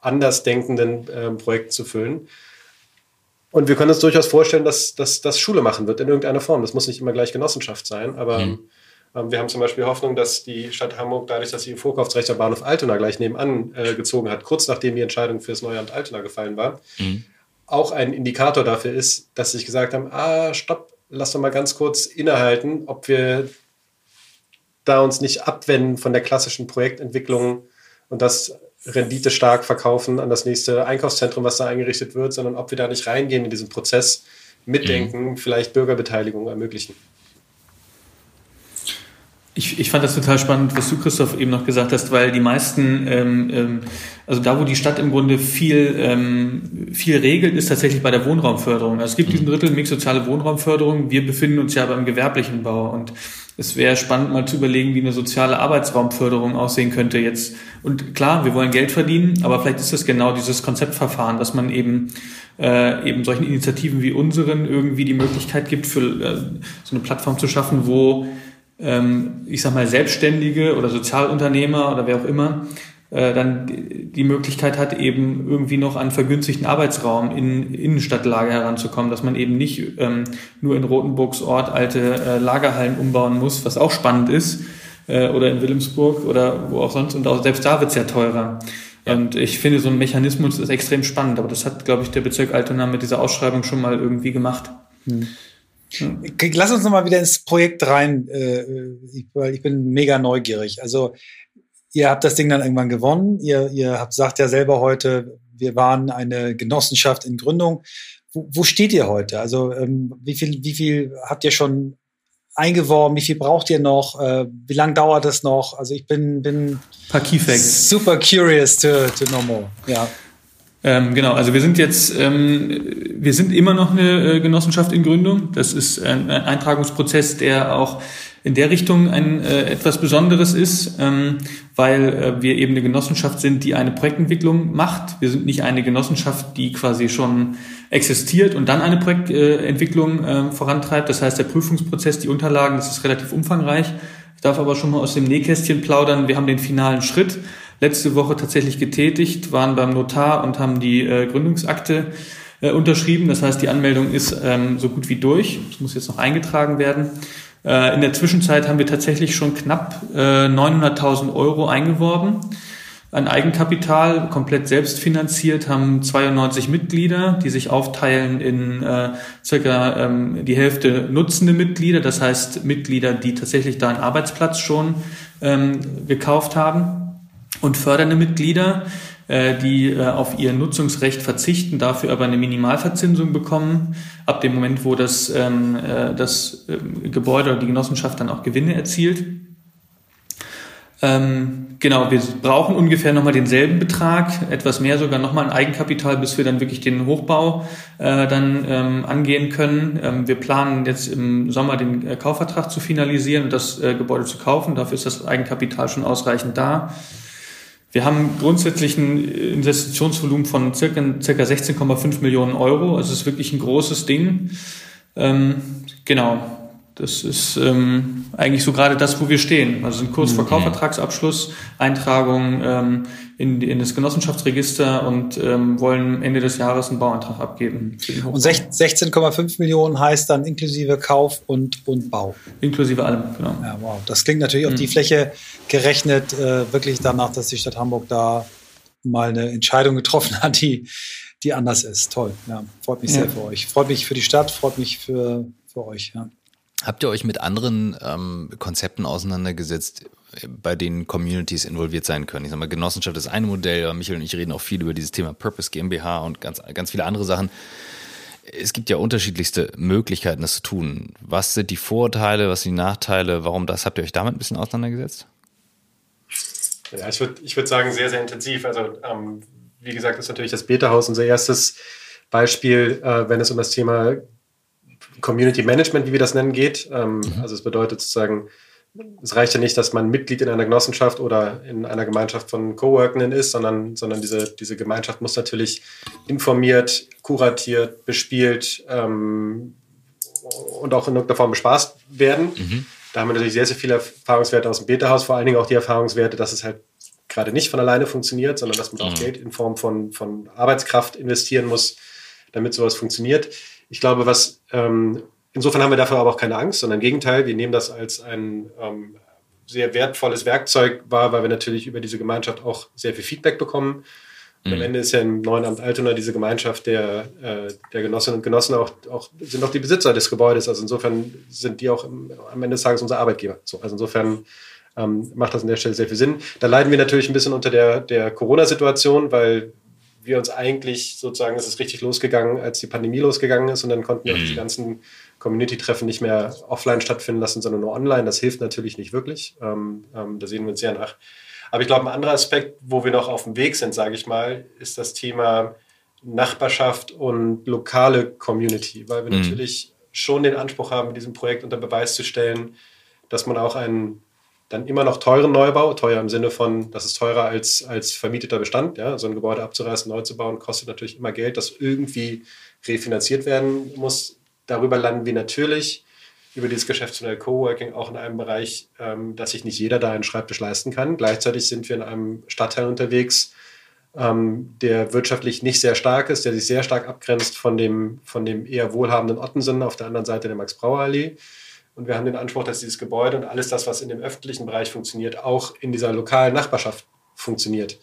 andersdenkenden äh, Projekten zu füllen. Und wir können uns durchaus vorstellen, dass das Schule machen wird in irgendeiner Form. Das muss nicht immer gleich Genossenschaft sein, aber mhm. ähm, wir haben zum Beispiel Hoffnung, dass die Stadt Hamburg dadurch, dass sie ihr Vorkaufsrecht am Bahnhof Altona gleich nebenan äh, gezogen hat, kurz nachdem die Entscheidung für das neue Amt Altona gefallen war, mhm. Auch ein Indikator dafür ist, dass sie sich gesagt haben, ah, stopp, lass doch mal ganz kurz innehalten, ob wir da uns nicht abwenden von der klassischen Projektentwicklung und das Rendite stark verkaufen an das nächste Einkaufszentrum, was da eingerichtet wird, sondern ob wir da nicht reingehen in diesen Prozess, mitdenken, mhm. vielleicht Bürgerbeteiligung ermöglichen. Ich, ich fand das total spannend, was du, Christoph, eben noch gesagt hast, weil die meisten, ähm, ähm, also da, wo die Stadt im Grunde viel, ähm, viel regelt, ist tatsächlich bei der Wohnraumförderung. Also es gibt diesen mhm. Drittelmix soziale Wohnraumförderung. Wir befinden uns ja beim gewerblichen Bau und es wäre spannend, mal zu überlegen, wie eine soziale Arbeitsraumförderung aussehen könnte jetzt. Und klar, wir wollen Geld verdienen, aber vielleicht ist das genau dieses Konzeptverfahren, dass man eben äh, eben solchen Initiativen wie unseren irgendwie die Möglichkeit gibt, für äh, so eine Plattform zu schaffen, wo ich sag mal, Selbstständige oder Sozialunternehmer oder wer auch immer, äh, dann die Möglichkeit hat, eben irgendwie noch an vergünstigten Arbeitsraum in Innenstadtlage heranzukommen, dass man eben nicht ähm, nur in Rotenburgs Ort alte äh, Lagerhallen umbauen muss, was auch spannend ist, äh, oder in Wilhelmsburg oder wo auch sonst. Und auch selbst da wird's ja teurer. Und ich finde, so ein Mechanismus ist extrem spannend, aber das hat, glaube ich, der Bezirk Altona mit dieser Ausschreibung schon mal irgendwie gemacht. Hm. Lass uns nochmal wieder ins Projekt rein, äh, weil ich bin mega neugierig. Also ihr habt das Ding dann irgendwann gewonnen. Ihr, ihr habt sagt ja selber heute, wir waren eine Genossenschaft in Gründung. Wo, wo steht ihr heute? Also ähm, wie viel, wie viel habt ihr schon eingeworben? Wie viel braucht ihr noch? Äh, wie lange dauert das noch? Also ich bin, bin super curious to, to know more. Ja. Ähm, genau, also wir sind jetzt, ähm, wir sind immer noch eine äh, Genossenschaft in Gründung. Das ist ein, ein Eintragungsprozess, der auch in der Richtung ein äh, etwas Besonderes ist, ähm, weil äh, wir eben eine Genossenschaft sind, die eine Projektentwicklung macht. Wir sind nicht eine Genossenschaft, die quasi schon existiert und dann eine Projektentwicklung äh, vorantreibt. Das heißt, der Prüfungsprozess, die Unterlagen, das ist relativ umfangreich. Ich darf aber schon mal aus dem Nähkästchen plaudern. Wir haben den finalen Schritt letzte Woche tatsächlich getätigt, waren beim Notar und haben die äh, Gründungsakte äh, unterschrieben. Das heißt, die Anmeldung ist ähm, so gut wie durch. Es muss jetzt noch eingetragen werden. Äh, in der Zwischenzeit haben wir tatsächlich schon knapp äh, 900.000 Euro eingeworben an Eigenkapital, komplett selbst finanziert, haben 92 Mitglieder, die sich aufteilen in äh, circa ähm, die Hälfte nutzende Mitglieder, das heißt Mitglieder, die tatsächlich da einen Arbeitsplatz schon ähm, gekauft haben und fördernde Mitglieder, äh, die äh, auf ihr Nutzungsrecht verzichten, dafür aber eine Minimalverzinsung bekommen, ab dem Moment, wo das, ähm, äh, das Gebäude oder die Genossenschaft dann auch Gewinne erzielt. Ähm, genau, wir brauchen ungefähr nochmal denselben Betrag, etwas mehr sogar nochmal ein Eigenkapital, bis wir dann wirklich den Hochbau äh, dann ähm, angehen können. Ähm, wir planen jetzt im Sommer den Kaufvertrag zu finalisieren und das Gebäude zu kaufen. Dafür ist das Eigenkapital schon ausreichend da. Wir haben grundsätzlich ein Investitionsvolumen von circa, circa 16,5 Millionen Euro. Also es ist wirklich ein großes Ding. Ähm, genau. Das ist ähm, eigentlich so gerade das, wo wir stehen. Also sind kurz vor mhm. Kaufvertragsabschluss, Eintragung ähm, in, in das Genossenschaftsregister und ähm, wollen Ende des Jahres einen Bauantrag abgeben. Und 16,5 Millionen heißt dann inklusive Kauf und, und Bau. Inklusive allem, genau. Ja, wow. Das klingt natürlich mhm. auf die Fläche gerechnet äh, wirklich danach, dass die Stadt Hamburg da mal eine Entscheidung getroffen hat, die, die anders ist. Toll. Ja, freut mich ja. sehr für euch. Freut mich für die Stadt, freut mich für, für euch. Ja. Habt ihr euch mit anderen ähm, Konzepten auseinandergesetzt, bei denen Communities involviert sein können? Ich sag mal, Genossenschaft ist ein Modell, Michael und ich reden auch viel über dieses Thema Purpose GmbH und ganz, ganz viele andere Sachen. Es gibt ja unterschiedlichste Möglichkeiten, das zu tun. Was sind die Vorteile, was sind die Nachteile? Warum das? Habt ihr euch damit ein bisschen auseinandergesetzt? Ja, ich würde ich würd sagen, sehr, sehr intensiv. Also, ähm, wie gesagt, ist natürlich das Beta-Haus unser erstes Beispiel, äh, wenn es um das Thema Community Management, wie wir das nennen, geht. Ähm, mhm. Also es bedeutet sozusagen, es reicht ja nicht, dass man Mitglied in einer Genossenschaft oder in einer Gemeinschaft von Coworkenden ist, sondern, sondern diese, diese Gemeinschaft muss natürlich informiert, kuratiert, bespielt ähm, und auch in irgendeiner Form bespaßt werden. Mhm. Da haben wir natürlich sehr, sehr viele Erfahrungswerte aus dem Beta-Haus, vor allen Dingen auch die Erfahrungswerte, dass es halt gerade nicht von alleine funktioniert, sondern dass man mhm. auch Geld in Form von, von Arbeitskraft investieren muss, damit sowas funktioniert. Ich glaube, was ähm, insofern haben wir dafür aber auch keine Angst, sondern im Gegenteil, wir nehmen das als ein ähm, sehr wertvolles Werkzeug wahr, weil wir natürlich über diese Gemeinschaft auch sehr viel Feedback bekommen. Und am mhm. Ende ist ja im neuen Amt Altona diese Gemeinschaft der, äh, der Genossinnen und Genossen auch, auch, sind auch die Besitzer des Gebäudes. Also insofern sind die auch im, am Ende des Tages unser Arbeitgeber. So, also insofern ähm, macht das an der Stelle sehr viel Sinn. Da leiden wir natürlich ein bisschen unter der, der Corona-Situation, weil wir uns eigentlich sozusagen, es ist richtig losgegangen, als die Pandemie losgegangen ist und dann konnten wir mhm. diese ganzen Community-Treffen nicht mehr offline stattfinden lassen, sondern nur online. Das hilft natürlich nicht wirklich. Ähm, ähm, da sehen wir uns sehr nach. Aber ich glaube, ein anderer Aspekt, wo wir noch auf dem Weg sind, sage ich mal, ist das Thema Nachbarschaft und lokale Community, weil wir mhm. natürlich schon den Anspruch haben, mit diesem Projekt unter Beweis zu stellen, dass man auch einen dann immer noch teuren Neubau, teuer im Sinne von, das ist teurer als, als vermieteter Bestand. Ja? So ein Gebäude abzureißen, neu zu bauen, kostet natürlich immer Geld, das irgendwie refinanziert werden muss. Darüber landen wir natürlich über dieses Geschäftsmodell Coworking auch in einem Bereich, ähm, dass sich nicht jeder da einen Schreibtisch leisten kann. Gleichzeitig sind wir in einem Stadtteil unterwegs, ähm, der wirtschaftlich nicht sehr stark ist, der sich sehr stark abgrenzt von dem, von dem eher wohlhabenden Ottensen auf der anderen Seite der Max-Brauer-Allee. Und wir haben den Anspruch, dass dieses Gebäude und alles das, was in dem öffentlichen Bereich funktioniert, auch in dieser lokalen Nachbarschaft funktioniert.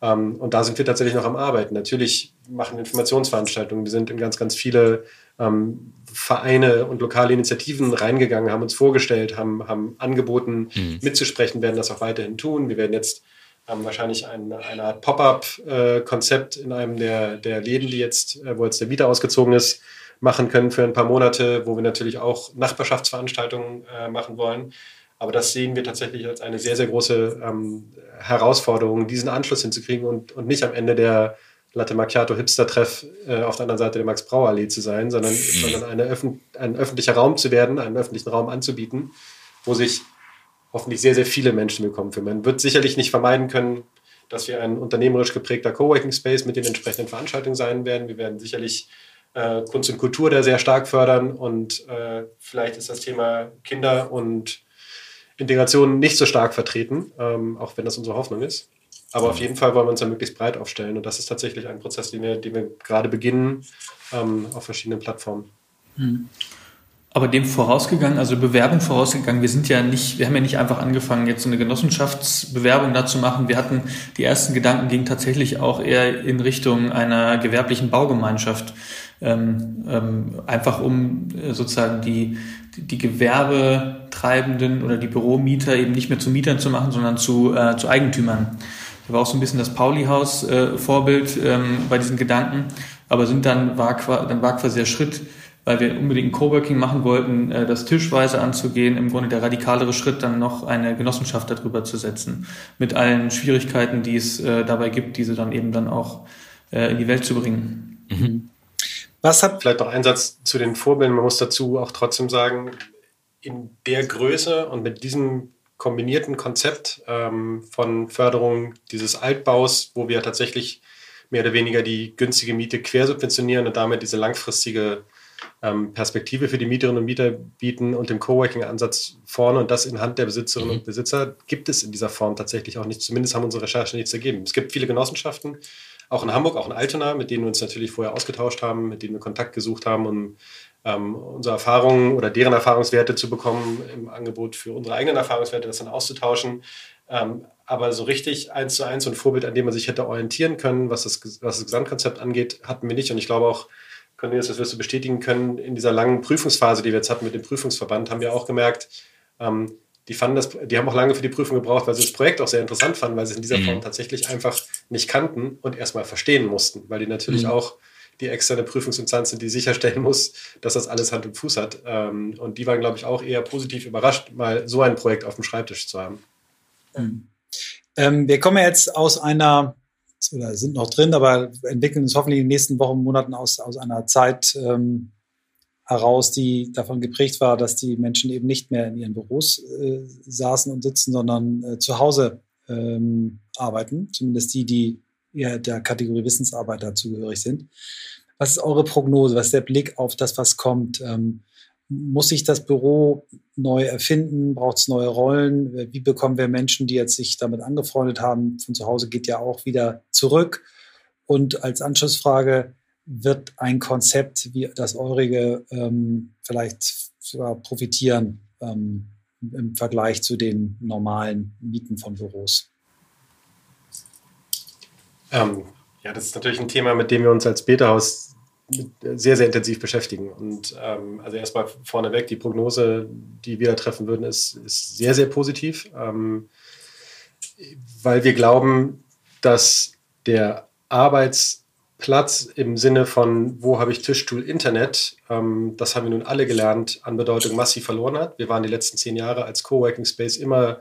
Ähm, und da sind wir tatsächlich noch am Arbeiten. Natürlich machen wir Informationsveranstaltungen. Wir sind in ganz, ganz viele ähm, Vereine und lokale Initiativen reingegangen, haben uns vorgestellt, haben, haben angeboten, mhm. mitzusprechen, werden das auch weiterhin tun. Wir werden jetzt ähm, wahrscheinlich ein, eine Art Pop-up-Konzept äh, in einem der, der Läden, die jetzt, äh, wo jetzt der Mieter ausgezogen ist, machen können für ein paar Monate, wo wir natürlich auch Nachbarschaftsveranstaltungen äh, machen wollen. Aber das sehen wir tatsächlich als eine sehr, sehr große ähm, Herausforderung, diesen Anschluss hinzukriegen und, und nicht am Ende der Latte Macchiato Hipster-Treff äh, auf der anderen Seite der Max-Brauer-Allee zu sein, sondern, mhm. sondern eine öffn ein öffentlicher Raum zu werden, einen öffentlichen Raum anzubieten, wo sich hoffentlich sehr, sehr viele Menschen willkommen fühlen. Man wird sicherlich nicht vermeiden können, dass wir ein unternehmerisch geprägter Coworking Space mit den entsprechenden Veranstaltungen sein werden. Wir werden sicherlich äh, Kunst und Kultur da sehr stark fördern und äh, vielleicht ist das Thema Kinder und Integration nicht so stark vertreten, ähm, auch wenn das unsere Hoffnung ist. Aber auf jeden Fall wollen wir uns da möglichst breit aufstellen und das ist tatsächlich ein Prozess, den wir, den wir gerade beginnen ähm, auf verschiedenen Plattformen. Mhm. Aber dem vorausgegangen, also Bewerbung vorausgegangen, wir sind ja nicht, wir haben ja nicht einfach angefangen, jetzt so eine Genossenschaftsbewerbung da zu machen. Wir hatten die ersten Gedanken gingen tatsächlich auch eher in Richtung einer gewerblichen Baugemeinschaft ähm, ähm, einfach um äh, sozusagen die, die, Gewerbetreibenden oder die Büromieter eben nicht mehr zu Mietern zu machen, sondern zu, äh, zu Eigentümern. Da war auch so ein bisschen das Pauli-Haus äh, ähm, bei diesen Gedanken, aber sind dann war, dann war quasi der Schritt, weil wir unbedingt Coworking machen wollten, äh, das tischweise anzugehen, im Grunde der radikalere Schritt, dann noch eine Genossenschaft darüber zu setzen, mit allen Schwierigkeiten, die es äh, dabei gibt, diese dann eben dann auch äh, in die Welt zu bringen. Mhm. Was hat vielleicht noch ein Satz zu den Vorbildern? Man muss dazu auch trotzdem sagen, in der Größe und mit diesem kombinierten Konzept ähm, von Förderung dieses Altbaus, wo wir tatsächlich mehr oder weniger die günstige Miete quersubventionieren und damit diese langfristige ähm, Perspektive für die Mieterinnen und Mieter bieten und dem Coworking-Ansatz vorne und das in Hand der Besitzerinnen mhm. und Besitzer gibt es in dieser Form tatsächlich auch nicht. Zumindest haben unsere Recherchen nichts ergeben. Es gibt viele Genossenschaften, auch in Hamburg, auch in Altona, mit denen wir uns natürlich vorher ausgetauscht haben, mit denen wir Kontakt gesucht haben, um ähm, unsere Erfahrungen oder deren Erfahrungswerte zu bekommen, im Angebot für unsere eigenen Erfahrungswerte das dann auszutauschen. Ähm, aber so richtig eins zu eins und Vorbild, an dem man sich hätte orientieren können, was das, was das Gesamtkonzept angeht, hatten wir nicht. Und ich glaube auch, Cornelius, das wirst du bestätigen können, in dieser langen Prüfungsphase, die wir jetzt hatten mit dem Prüfungsverband, haben wir auch gemerkt, ähm, die fanden das, die haben auch lange für die Prüfung gebraucht, weil sie das Projekt auch sehr interessant fanden, weil sie es in dieser mhm. Form tatsächlich einfach nicht kannten und erstmal verstehen mussten, weil die natürlich mhm. auch die externe Prüfungsinstanz sind, die sicherstellen muss, dass das alles Hand und Fuß hat. Ähm, und die waren, glaube ich, auch eher positiv überrascht, mal so ein Projekt auf dem Schreibtisch zu haben. Mhm. Ähm, wir kommen jetzt aus einer oder sind noch drin, aber entwickeln uns hoffentlich in den nächsten Wochen, Monaten aus, aus einer Zeit ähm, heraus, die davon geprägt war, dass die Menschen eben nicht mehr in ihren Büros äh, saßen und sitzen, sondern äh, zu Hause ähm, arbeiten, zumindest die, die eher der Kategorie Wissensarbeiter zugehörig sind. Was ist eure Prognose? Was ist der Blick auf das, was kommt? Ähm, muss sich das Büro neu erfinden? Braucht es neue Rollen? Wie bekommen wir Menschen, die jetzt sich damit angefreundet haben, von zu Hause geht ja auch wieder zurück? Und als Anschlussfrage, wird ein Konzept wie das eurige ähm, vielleicht sogar profitieren ähm, im Vergleich zu den normalen Mieten von Büros? Ähm, ja, das ist natürlich ein Thema, mit dem wir uns als Beta-Haus sehr, sehr intensiv beschäftigen. Und ähm, also erstmal vorneweg, die Prognose, die wir da treffen würden, ist, ist sehr, sehr positiv, ähm, weil wir glauben, dass der Arbeitsplatz im Sinne von, wo habe ich Tischstuhl, Internet, ähm, das haben wir nun alle gelernt, an Bedeutung massiv verloren hat. Wir waren die letzten zehn Jahre als Coworking Space immer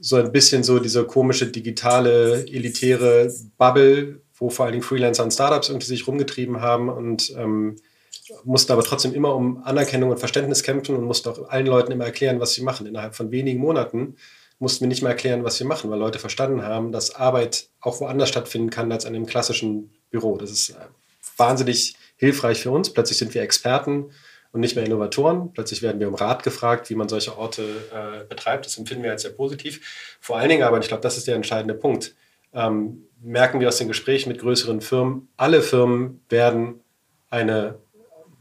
so ein bisschen so diese komische digitale, elitäre Bubble, wo vor allen Dingen Freelancer und Startups irgendwie sich rumgetrieben haben und ähm, mussten aber trotzdem immer um Anerkennung und Verständnis kämpfen und mussten auch allen Leuten immer erklären, was sie machen. Innerhalb von wenigen Monaten mussten wir nicht mehr erklären, was wir machen, weil Leute verstanden haben, dass Arbeit auch woanders stattfinden kann als an einem klassischen Büro. Das ist äh, wahnsinnig hilfreich für uns. Plötzlich sind wir Experten und nicht mehr Innovatoren. Plötzlich werden wir um Rat gefragt, wie man solche Orte äh, betreibt. Das empfinden wir als sehr positiv. Vor allen Dingen aber, und ich glaube, das ist der entscheidende Punkt, ähm, merken wir aus den Gesprächen mit größeren Firmen, alle Firmen werden eine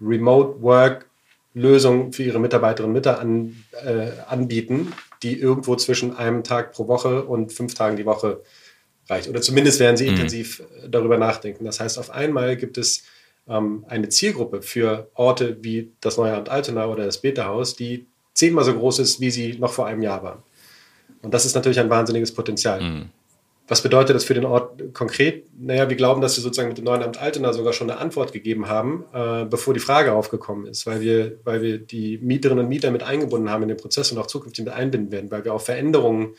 Remote Work Lösung für ihre Mitarbeiterinnen und Mitarbeiter an, äh, anbieten, die irgendwo zwischen einem Tag pro Woche und fünf Tagen die Woche reicht. Oder zumindest werden sie mhm. intensiv äh, darüber nachdenken. Das heißt, auf einmal gibt es ähm, eine Zielgruppe für Orte wie das Neue Amt Altona oder das Beta-Haus, die zehnmal so groß ist, wie sie noch vor einem Jahr waren. Und das ist natürlich ein wahnsinniges Potenzial. Mhm. Was bedeutet das für den Ort konkret? Naja, wir glauben, dass wir sozusagen mit dem neuen Amt Altena sogar schon eine Antwort gegeben haben, äh, bevor die Frage aufgekommen ist, weil wir, weil wir die Mieterinnen und Mieter mit eingebunden haben in den Prozess und auch zukünftig mit einbinden werden, weil wir auf Veränderungen,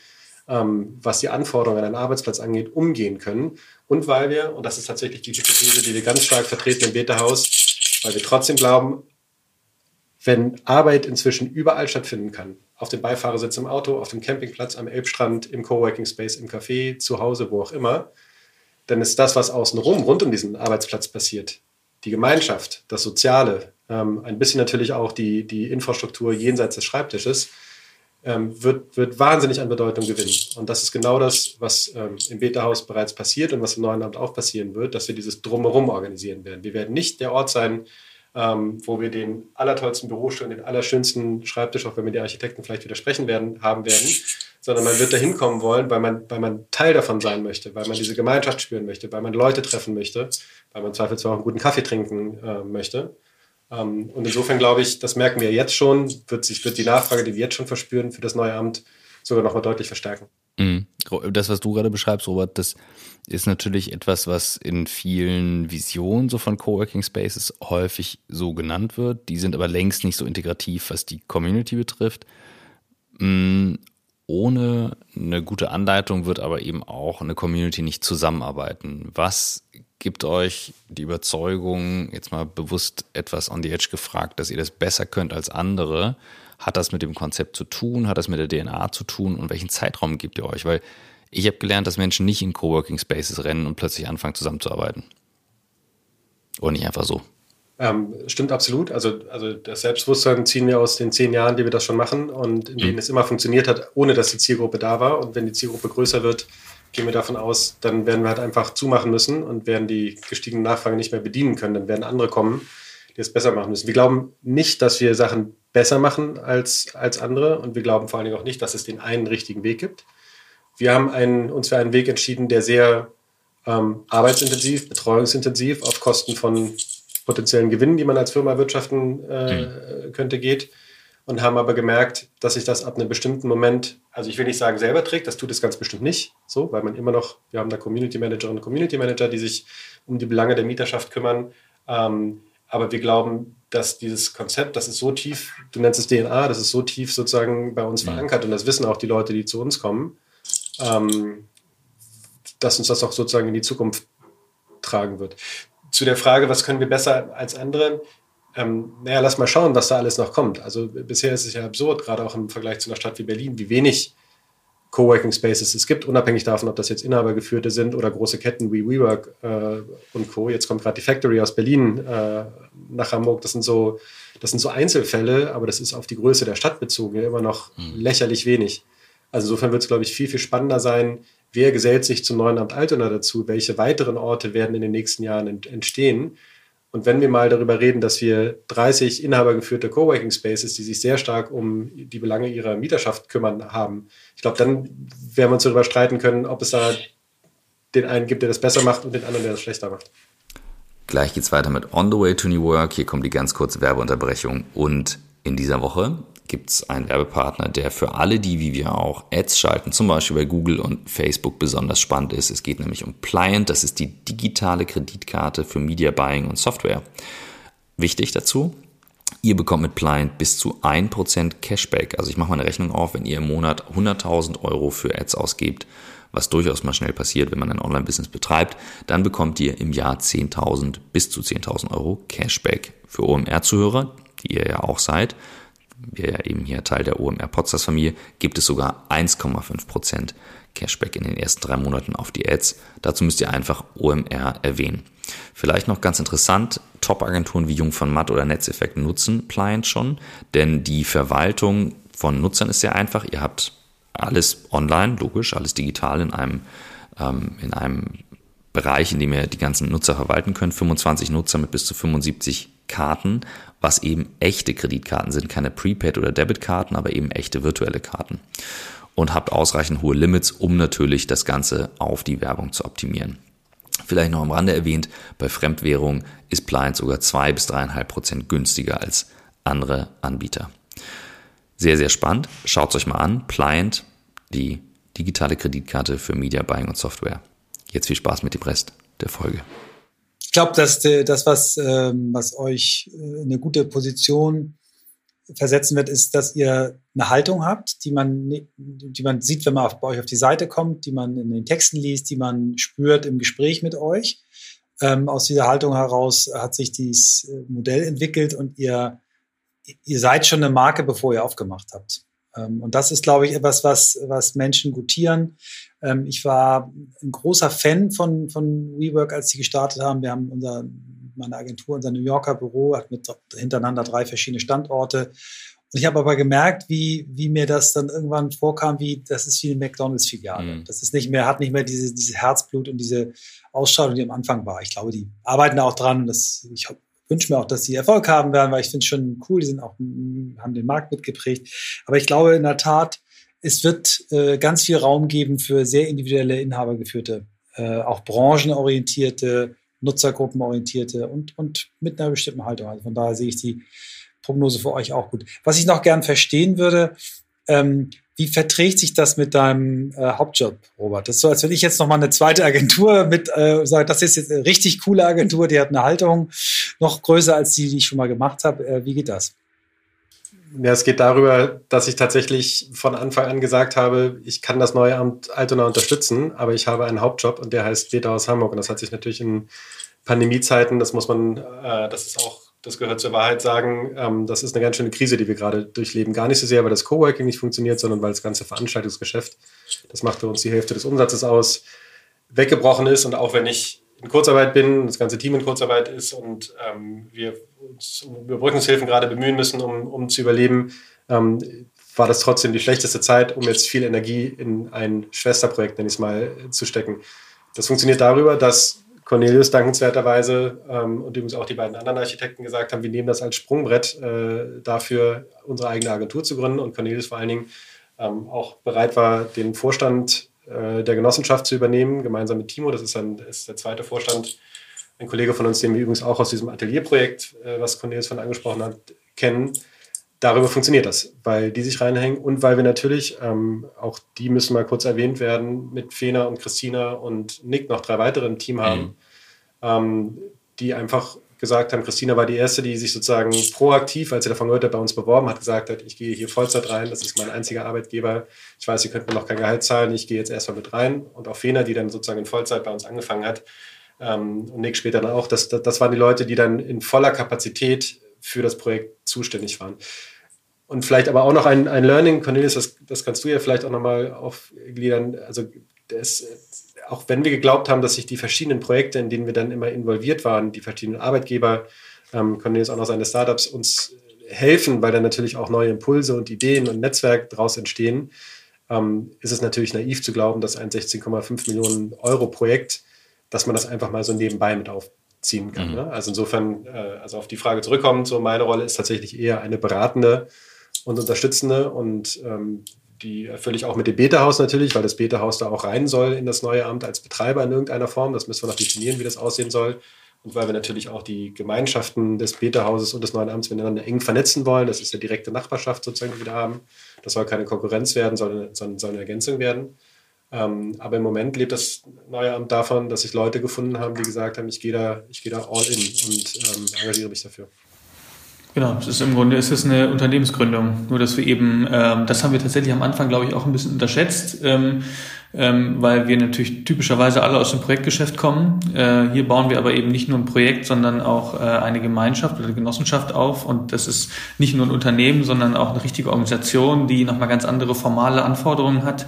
ähm, was die Anforderungen an einen Arbeitsplatz angeht, umgehen können. Und weil wir, und das ist tatsächlich die Hypothese, die wir ganz stark vertreten im Beta-Haus, weil wir trotzdem glauben, wenn Arbeit inzwischen überall stattfinden kann, auf dem Beifahrersitz im Auto, auf dem Campingplatz, am Elbstrand, im Coworking Space, im Café, zu Hause, wo auch immer, dann ist das, was außenrum rund um diesen Arbeitsplatz passiert, die Gemeinschaft, das Soziale, ähm, ein bisschen natürlich auch die, die Infrastruktur jenseits des Schreibtisches, ähm, wird, wird wahnsinnig an Bedeutung gewinnen. Und das ist genau das, was ähm, im Beta-Haus bereits passiert und was im neuen Amt auch passieren wird, dass wir dieses Drumherum organisieren werden. Wir werden nicht der Ort sein, ähm, wo wir den allertollsten Bürostuhl, den allerschönsten Schreibtisch, auch wenn mir die Architekten vielleicht widersprechen werden, haben werden, sondern man wird da hinkommen wollen, weil man, weil man Teil davon sein möchte, weil man diese Gemeinschaft spüren möchte, weil man Leute treffen möchte, weil man zweifelsfrei auch einen guten Kaffee trinken äh, möchte. Ähm, und insofern glaube ich, das merken wir jetzt schon, wird sich wird die Nachfrage, die wir jetzt schon verspüren, für das neue Amt sogar nochmal deutlich verstärken. Mhm. Das, was du gerade beschreibst, Robert, das ist natürlich etwas, was in vielen Visionen so von Coworking Spaces häufig so genannt wird. Die sind aber längst nicht so integrativ, was die Community betrifft. Mm, ohne eine gute Anleitung wird aber eben auch eine Community nicht zusammenarbeiten. Was gibt euch die Überzeugung, jetzt mal bewusst etwas on the edge gefragt, dass ihr das besser könnt als andere? Hat das mit dem Konzept zu tun? Hat das mit der DNA zu tun? Und welchen Zeitraum gebt ihr euch? Weil ich habe gelernt, dass Menschen nicht in Coworking Spaces rennen und plötzlich anfangen zusammenzuarbeiten. Oder nicht einfach so. Ähm, stimmt absolut. Also, also das Selbstbewusstsein ziehen wir aus den zehn Jahren, die wir das schon machen und in denen mhm. es immer funktioniert hat, ohne dass die Zielgruppe da war. Und wenn die Zielgruppe größer wird, gehen wir davon aus, dann werden wir halt einfach zumachen müssen und werden die gestiegene Nachfrage nicht mehr bedienen können. Dann werden andere kommen, die es besser machen müssen. Wir glauben nicht, dass wir Sachen besser machen als, als andere und wir glauben vor allen Dingen auch nicht, dass es den einen richtigen Weg gibt. Wir haben einen, uns für einen Weg entschieden, der sehr ähm, arbeitsintensiv, betreuungsintensiv auf Kosten von potenziellen Gewinnen, die man als Firma wirtschaften äh, mhm. könnte, geht. Und haben aber gemerkt, dass sich das ab einem bestimmten Moment, also ich will nicht sagen selber trägt, das tut es ganz bestimmt nicht, so, weil man immer noch, wir haben da Community Managerinnen und Community Manager, die sich um die Belange der Mieterschaft kümmern. Ähm, aber wir glauben, dass dieses Konzept, das ist so tief, du nennst es DNA, das ist so tief sozusagen bei uns mhm. verankert und das wissen auch die Leute, die zu uns kommen, ähm, dass uns das auch sozusagen in die Zukunft tragen wird zu der Frage, was können wir besser als andere? Ähm, naja, lass mal schauen, was da alles noch kommt. Also bisher ist es ja absurd, gerade auch im Vergleich zu einer Stadt wie Berlin, wie wenig Coworking Spaces es gibt, unabhängig davon, ob das jetzt inhabergeführte sind oder große Ketten wie WeWork äh, und Co. Jetzt kommt gerade die Factory aus Berlin äh, nach Hamburg. Das sind so, das sind so Einzelfälle, aber das ist auf die Größe der Stadt bezogen ja immer noch mhm. lächerlich wenig. Also insofern wird es, glaube ich, viel, viel spannender sein, wer gesellt sich zum neuen Amt Altona dazu, welche weiteren Orte werden in den nächsten Jahren entstehen. Und wenn wir mal darüber reden, dass wir 30 inhabergeführte Coworking Spaces, die sich sehr stark um die Belange ihrer Mieterschaft kümmern, haben, ich glaube, dann werden wir uns darüber streiten können, ob es da den einen gibt, der das besser macht und den anderen, der das schlechter macht. Gleich geht's weiter mit On the Way to New Work. Hier kommt die ganz kurze Werbeunterbrechung. Und in dieser Woche gibt es einen Werbepartner, der für alle die, wie wir auch, Ads schalten, zum Beispiel bei Google und Facebook besonders spannend ist. Es geht nämlich um Pliant, das ist die digitale Kreditkarte für Media Buying und Software. Wichtig dazu, Ihr bekommt mit Pliant bis zu 1% Cashback. Also ich mache mal eine Rechnung auf, wenn ihr im Monat 100.000 Euro für Ads ausgebt, was durchaus mal schnell passiert, wenn man ein Online-Business betreibt, dann bekommt ihr im Jahr 10.000 bis zu 10.000 Euro Cashback. Für OMR-Zuhörer, die ihr ja auch seid, wir ja eben hier Teil der OMR Podstars Familie, gibt es sogar 1,5% Cashback in den ersten drei Monaten auf die Ads. Dazu müsst ihr einfach OMR erwähnen. Vielleicht noch ganz interessant, Top-Agenturen wie Jung von Matt oder Netzeffekt nutzen Pliant schon, denn die Verwaltung von Nutzern ist sehr einfach. Ihr habt alles online, logisch, alles digital in einem, ähm, in einem Bereich, in dem ihr die ganzen Nutzer verwalten könnt. 25 Nutzer mit bis zu 75 Karten was eben echte Kreditkarten sind, keine Prepaid- oder Debitkarten, aber eben echte virtuelle Karten. Und habt ausreichend hohe Limits, um natürlich das Ganze auf die Werbung zu optimieren. Vielleicht noch am Rande erwähnt, bei Fremdwährung ist Pliant sogar zwei bis dreieinhalb Prozent günstiger als andere Anbieter. Sehr, sehr spannend. Schaut es euch mal an. Pliant, die digitale Kreditkarte für Media Buying und Software. Jetzt viel Spaß mit dem Rest der Folge ich glaube, dass das, was, ähm, was euch äh, eine gute Position versetzen wird, ist, dass ihr eine Haltung habt, die man, die man sieht, wenn man bei euch auf die Seite kommt, die man in den Texten liest, die man spürt im Gespräch mit euch. Ähm, aus dieser Haltung heraus hat sich dieses äh, Modell entwickelt und ihr, ihr seid schon eine Marke, bevor ihr aufgemacht habt. Ähm, und das ist, glaube ich, etwas, was, was Menschen gutieren. Ähm, ich war ein großer Fan von, von WeWork, als sie gestartet haben. Wir haben unser, meine Agentur, unser New Yorker Büro, hat mit hintereinander drei verschiedene Standorte. Und ich habe aber gemerkt, wie, wie mir das dann irgendwann vorkam, wie das ist wie eine McDonalds-Filiale. Mhm. Das ist nicht mehr, hat nicht mehr diese, diese Herzblut und diese Ausstrahlung, die am Anfang war. Ich glaube, die arbeiten auch dran. Das, ich wünsche mir auch, dass sie Erfolg haben werden, weil ich finde es schon cool, die sind auch, haben den Markt mitgeprägt. Aber ich glaube in der Tat, es wird äh, ganz viel Raum geben für sehr individuelle, inhabergeführte, äh, auch branchenorientierte, nutzergruppenorientierte und, und mit einer bestimmten Haltung. Also von daher sehe ich die Prognose für euch auch gut. Was ich noch gern verstehen würde, ähm, Wie verträgt sich das mit deinem äh, Hauptjob, Robert? Das ist so, als wenn ich jetzt noch mal eine zweite Agentur mit äh, sage, das ist jetzt eine richtig coole Agentur, die hat eine Halterung noch größer als die, die ich schon mal gemacht habe. Äh, wie geht das? Ja, es geht darüber, dass ich tatsächlich von Anfang an gesagt habe, ich kann das neue Amt Altona unterstützen, aber ich habe einen Hauptjob und der heißt Beta aus Hamburg. Und das hat sich natürlich in Pandemiezeiten, das muss man, äh, das ist auch, das gehört zur Wahrheit sagen, ähm, das ist eine ganz schöne Krise, die wir gerade durchleben. Gar nicht so sehr, weil das Coworking nicht funktioniert, sondern weil das ganze Veranstaltungsgeschäft, das macht für uns die Hälfte des Umsatzes aus, weggebrochen ist. Und auch wenn ich in Kurzarbeit bin, das ganze Team in Kurzarbeit ist und ähm, wir uns um Überbrückungshilfen gerade bemühen müssen, um, um zu überleben, ähm, war das trotzdem die schlechteste Zeit, um jetzt viel Energie in ein Schwesterprojekt, nenne ich es mal, zu stecken. Das funktioniert darüber, dass Cornelius dankenswerterweise ähm, und übrigens auch die beiden anderen Architekten gesagt haben, wir nehmen das als Sprungbrett äh, dafür, unsere eigene Agentur zu gründen und Cornelius vor allen Dingen ähm, auch bereit war, den Vorstand äh, der Genossenschaft zu übernehmen, gemeinsam mit Timo. Das ist, ein, ist der zweite Vorstand, ein Kollege von uns, den wir übrigens auch aus diesem Atelierprojekt, äh, was Cornelius von angesprochen hat, kennen. Darüber funktioniert das, weil die sich reinhängen und weil wir natürlich, ähm, auch die müssen mal kurz erwähnt werden, mit Fena und Christina und Nick noch drei weitere im Team haben, mhm. ähm, die einfach gesagt haben, Christina war die Erste, die sich sozusagen proaktiv, als sie davon gehört hat, bei uns beworben hat, gesagt hat, ich gehe hier Vollzeit rein, das ist mein einziger Arbeitgeber. Ich weiß, ihr könnt mir noch kein Gehalt zahlen, ich gehe jetzt erstmal mit rein. Und auch Fena, die dann sozusagen in Vollzeit bei uns angefangen hat, ähm, und Nick später dann auch, das, das, waren die Leute, die dann in voller Kapazität für das Projekt zuständig waren. Und vielleicht aber auch noch ein, ein Learning, Cornelius, das, das kannst du ja vielleicht auch nochmal aufgliedern. Also das, auch wenn wir geglaubt haben, dass sich die verschiedenen Projekte, in denen wir dann immer involviert waren, die verschiedenen Arbeitgeber, ähm, Cornelius auch noch seine Startups, uns helfen, weil dann natürlich auch neue Impulse und Ideen und Netzwerk daraus entstehen, ähm, ist es natürlich naiv zu glauben, dass ein 16,5 Millionen Euro Projekt, dass man das einfach mal so nebenbei mit aufziehen kann. Mhm. Ne? Also insofern, äh, also auf die Frage zurückkommen, so meine Rolle ist tatsächlich eher eine beratende und unterstützende und ähm, die erfülle ich auch mit dem Beta-Haus natürlich, weil das Beta-Haus da auch rein soll in das neue Amt als Betreiber in irgendeiner Form. Das müssen wir noch definieren, wie das aussehen soll. Und weil wir natürlich auch die Gemeinschaften des Beta-Hauses und des neuen Amts miteinander eng vernetzen wollen. Das ist eine direkte Nachbarschaft sozusagen, die wir da haben. Das soll keine Konkurrenz werden, sondern soll, soll eine Ergänzung werden. Ähm, aber im Moment lebt das neue Amt davon, dass sich Leute gefunden haben, die gesagt haben, ich gehe da, ich gehe da all in und ähm, engagiere mich dafür. Genau, es ist im Grunde ist es eine Unternehmensgründung. Nur dass wir eben, ähm, das haben wir tatsächlich am Anfang, glaube ich, auch ein bisschen unterschätzt, ähm, ähm, weil wir natürlich typischerweise alle aus dem Projektgeschäft kommen. Äh, hier bauen wir aber eben nicht nur ein Projekt, sondern auch äh, eine Gemeinschaft oder eine Genossenschaft auf. Und das ist nicht nur ein Unternehmen, sondern auch eine richtige Organisation, die nochmal ganz andere formale Anforderungen hat.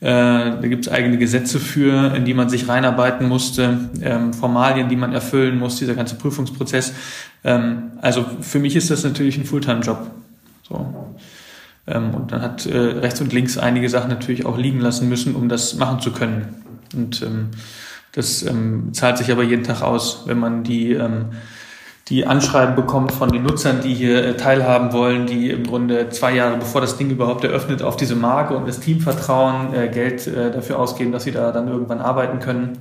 Äh, da gibt es eigene Gesetze für, in die man sich reinarbeiten musste, ähm, Formalien, die man erfüllen muss, dieser ganze Prüfungsprozess. Ähm, also für mich ist das natürlich ein Fulltime-Job. So. Ähm, und dann hat äh, rechts und links einige Sachen natürlich auch liegen lassen müssen, um das machen zu können. Und das zahlt sich aber jeden Tag aus, wenn man die die Anschreiben bekommt von den Nutzern, die hier äh, teilhaben wollen, die im Grunde zwei Jahre bevor das Ding überhaupt eröffnet, auf diese Marke und das Team vertrauen, äh, Geld äh, dafür ausgeben, dass sie da dann irgendwann arbeiten können.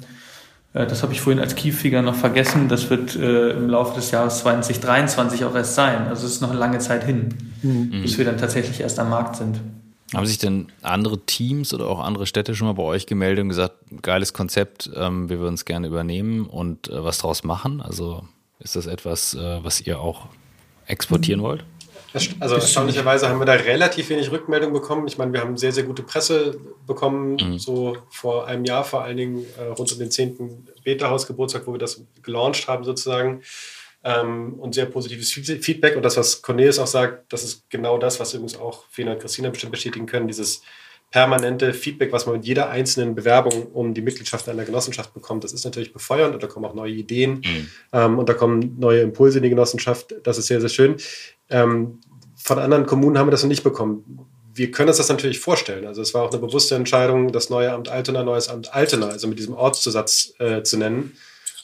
Das habe ich vorhin als Keyfigure noch vergessen. Das wird im Laufe des Jahres 2023 auch erst sein. Also es ist noch eine lange Zeit hin, mhm. bis wir dann tatsächlich erst am Markt sind. Haben sich denn andere Teams oder auch andere Städte schon mal bei euch gemeldet und gesagt, geiles Konzept, ähm, wir würden es gerne übernehmen und was draus machen? Also ist das etwas, äh, was ihr auch exportieren wollt? Also erstaunlicherweise haben wir da relativ wenig Rückmeldung bekommen. Ich meine, wir haben sehr, sehr gute Presse bekommen, mhm. so vor einem Jahr, vor allen Dingen äh, rund um den 10. Beta-Haus-Geburtstag, wo wir das gelauncht haben sozusagen. Ähm, und sehr positives Feedback. Und das, was Cornelius auch sagt, das ist genau das, was übrigens auch Fena und Christina bestimmt bestätigen können, dieses permanente Feedback, was man mit jeder einzelnen Bewerbung um die Mitgliedschaft einer Genossenschaft bekommt, das ist natürlich befeuernd und da kommen auch neue Ideen mhm. ähm, und da kommen neue Impulse in die Genossenschaft. Das ist sehr, sehr schön. Ähm, von anderen Kommunen haben wir das noch nicht bekommen. Wir können uns das natürlich vorstellen. Also es war auch eine bewusste Entscheidung, das neue Amt Altena, neues Amt Altena, also mit diesem Ortszusatz äh, zu nennen,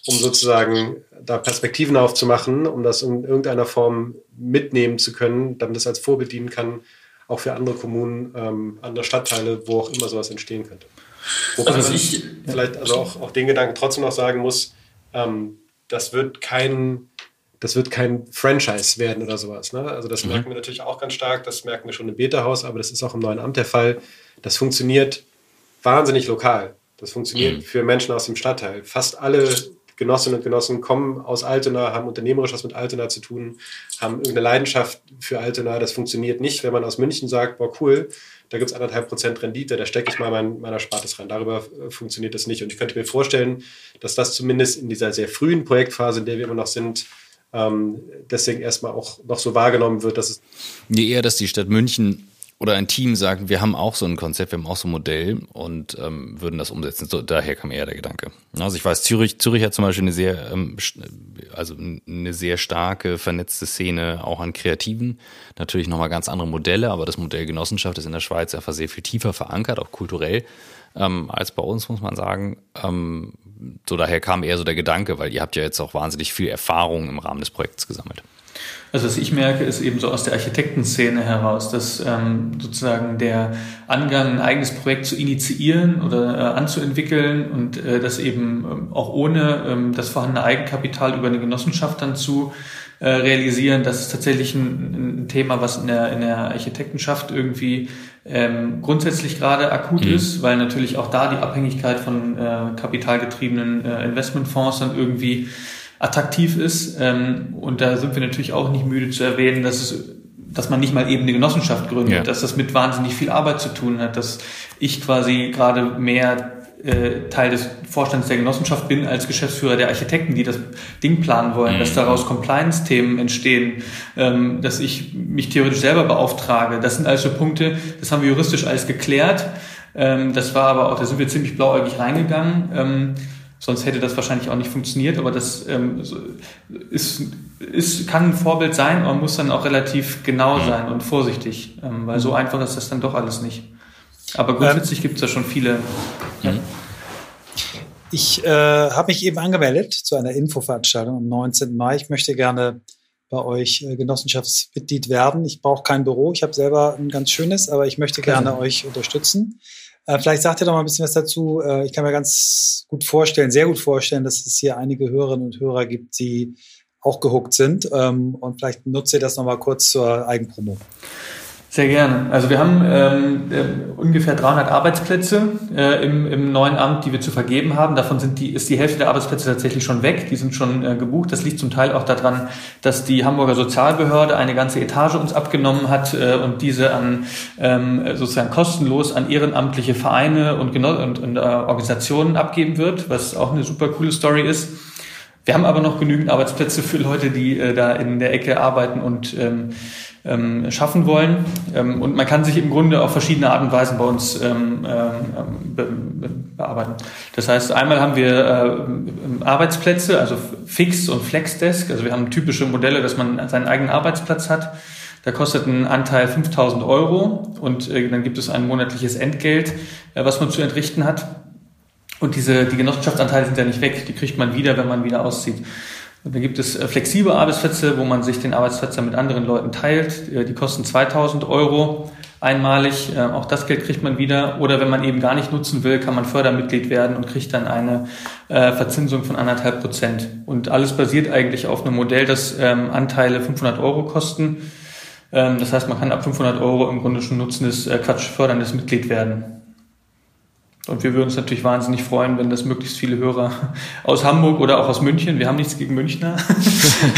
um sozusagen da Perspektiven aufzumachen, um das in irgendeiner Form mitnehmen zu können, damit es als Vorbild dienen kann, auch für andere Kommunen, ähm, andere Stadtteile, wo auch immer sowas entstehen könnte. Wobei also ich vielleicht also auch, auch den Gedanken trotzdem noch sagen muss, ähm, das wird kein das wird kein Franchise werden oder sowas. Ne? Also das mhm. merken wir natürlich auch ganz stark, das merken wir schon im Beta-Haus, aber das ist auch im neuen Amt der Fall. Das funktioniert wahnsinnig lokal. Das funktioniert mhm. für Menschen aus dem Stadtteil. Fast alle Genossinnen und Genossen kommen aus Altona, haben unternehmerisch was mit Altona zu tun, haben irgendeine Leidenschaft für Altona. Das funktioniert nicht, wenn man aus München sagt, boah, cool, da gibt es anderthalb Prozent Rendite, da stecke ich mal mein, meiner Spartes rein. Darüber äh, funktioniert das nicht. Und ich könnte mir vorstellen, dass das zumindest in dieser sehr frühen Projektphase, in der wir immer noch sind, ähm, deswegen erstmal auch noch so wahrgenommen wird, dass es. Je eher, dass die Stadt München oder ein Team sagt, wir haben auch so ein Konzept, wir haben auch so ein Modell und ähm, würden das umsetzen. So, daher kam eher der Gedanke. Also ich weiß, Zürich, Zürich hat zum Beispiel eine sehr, ähm, also eine sehr starke vernetzte Szene auch an Kreativen. Natürlich nochmal ganz andere Modelle, aber das Modell Genossenschaft ist in der Schweiz einfach sehr viel tiefer verankert, auch kulturell, ähm, als bei uns, muss man sagen. Ähm, so daher kam eher so der Gedanke, weil ihr habt ja jetzt auch wahnsinnig viel Erfahrung im Rahmen des Projekts gesammelt. Also was ich merke, ist eben so aus der Architektenszene heraus, dass ähm, sozusagen der Angang, ein eigenes Projekt zu initiieren oder äh, anzuentwickeln und äh, das eben ähm, auch ohne ähm, das vorhandene Eigenkapital über eine Genossenschaft dann zu äh, realisieren, das ist tatsächlich ein, ein, Thema, was in der, in der Architektenschaft irgendwie ähm, grundsätzlich gerade akut mhm. ist, weil natürlich auch da die Abhängigkeit von äh, kapitalgetriebenen äh, Investmentfonds dann irgendwie attraktiv ist. Ähm, und da sind wir natürlich auch nicht müde zu erwähnen, dass es dass man nicht mal eben eine Genossenschaft gründet, ja. dass das mit wahnsinnig viel Arbeit zu tun hat, dass ich quasi gerade mehr äh, Teil des Vorstands der Genossenschaft bin als Geschäftsführer der Architekten, die das Ding planen wollen, mhm. dass daraus Compliance-Themen entstehen, ähm, dass ich mich theoretisch selber beauftrage. Das sind also Punkte, das haben wir juristisch alles geklärt. Ähm, das war aber auch, da sind wir ziemlich blauäugig reingegangen. Ähm, Sonst hätte das wahrscheinlich auch nicht funktioniert, aber das ähm, ist, ist, kann ein Vorbild sein, aber muss dann auch relativ genau mhm. sein und vorsichtig, ähm, weil so einfach ist das dann doch alles nicht. Aber grundsätzlich ähm, gibt es da schon viele. Ja. Ich äh, habe mich eben angemeldet zu einer Infoveranstaltung am 19. Mai. Ich möchte gerne bei euch äh, Genossenschaftsmitglied werden. Ich brauche kein Büro. Ich habe selber ein ganz schönes, aber ich möchte gerne euch unterstützen. Äh, vielleicht sagt ihr doch mal ein bisschen was dazu. Äh, ich kann mir ganz gut vorstellen, sehr gut vorstellen, dass es hier einige Hörerinnen und Hörer gibt, die auch gehuckt sind. Ähm, und vielleicht nutzt ihr das nochmal kurz zur Eigenpromo. Sehr gerne. Also wir haben ähm, äh, ungefähr 300 Arbeitsplätze äh, im, im neuen Amt, die wir zu vergeben haben. Davon sind die, ist die Hälfte der Arbeitsplätze tatsächlich schon weg. Die sind schon äh, gebucht. Das liegt zum Teil auch daran, dass die Hamburger Sozialbehörde eine ganze Etage uns abgenommen hat äh, und diese an ähm, sozusagen kostenlos an ehrenamtliche Vereine und, und, und äh, Organisationen abgeben wird, was auch eine super coole Story ist. Wir haben aber noch genügend Arbeitsplätze für Leute, die äh, da in der Ecke arbeiten und ähm, ähm, schaffen wollen. Ähm, und man kann sich im Grunde auf verschiedene Art und Weisen bei uns ähm, ähm be be bearbeiten. Das heißt, einmal haben wir äh, Arbeitsplätze, also Fix und Flexdesk. Also wir haben typische Modelle, dass man seinen eigenen Arbeitsplatz hat. Da kostet ein Anteil 5000 Euro und äh, dann gibt es ein monatliches Entgelt, äh, was man zu entrichten hat. Und diese, die Genossenschaftsanteile sind ja nicht weg, die kriegt man wieder, wenn man wieder auszieht. Und dann gibt es äh, flexible Arbeitsplätze, wo man sich den Arbeitsplatz dann mit anderen Leuten teilt. Äh, die kosten 2000 Euro einmalig. Äh, auch das Geld kriegt man wieder. Oder wenn man eben gar nicht nutzen will, kann man Fördermitglied werden und kriegt dann eine Verzinsung von anderthalb Prozent. Und alles basiert eigentlich auf einem Modell, das ähm, Anteile 500 Euro kosten. Ähm, das heißt, man kann ab 500 Euro im Grunde schon nutzendes, Quatsch, förderndes Mitglied werden. Und wir würden uns natürlich wahnsinnig freuen, wenn das möglichst viele Hörer [laughs] aus Hamburg oder auch aus München, wir haben nichts gegen Münchner,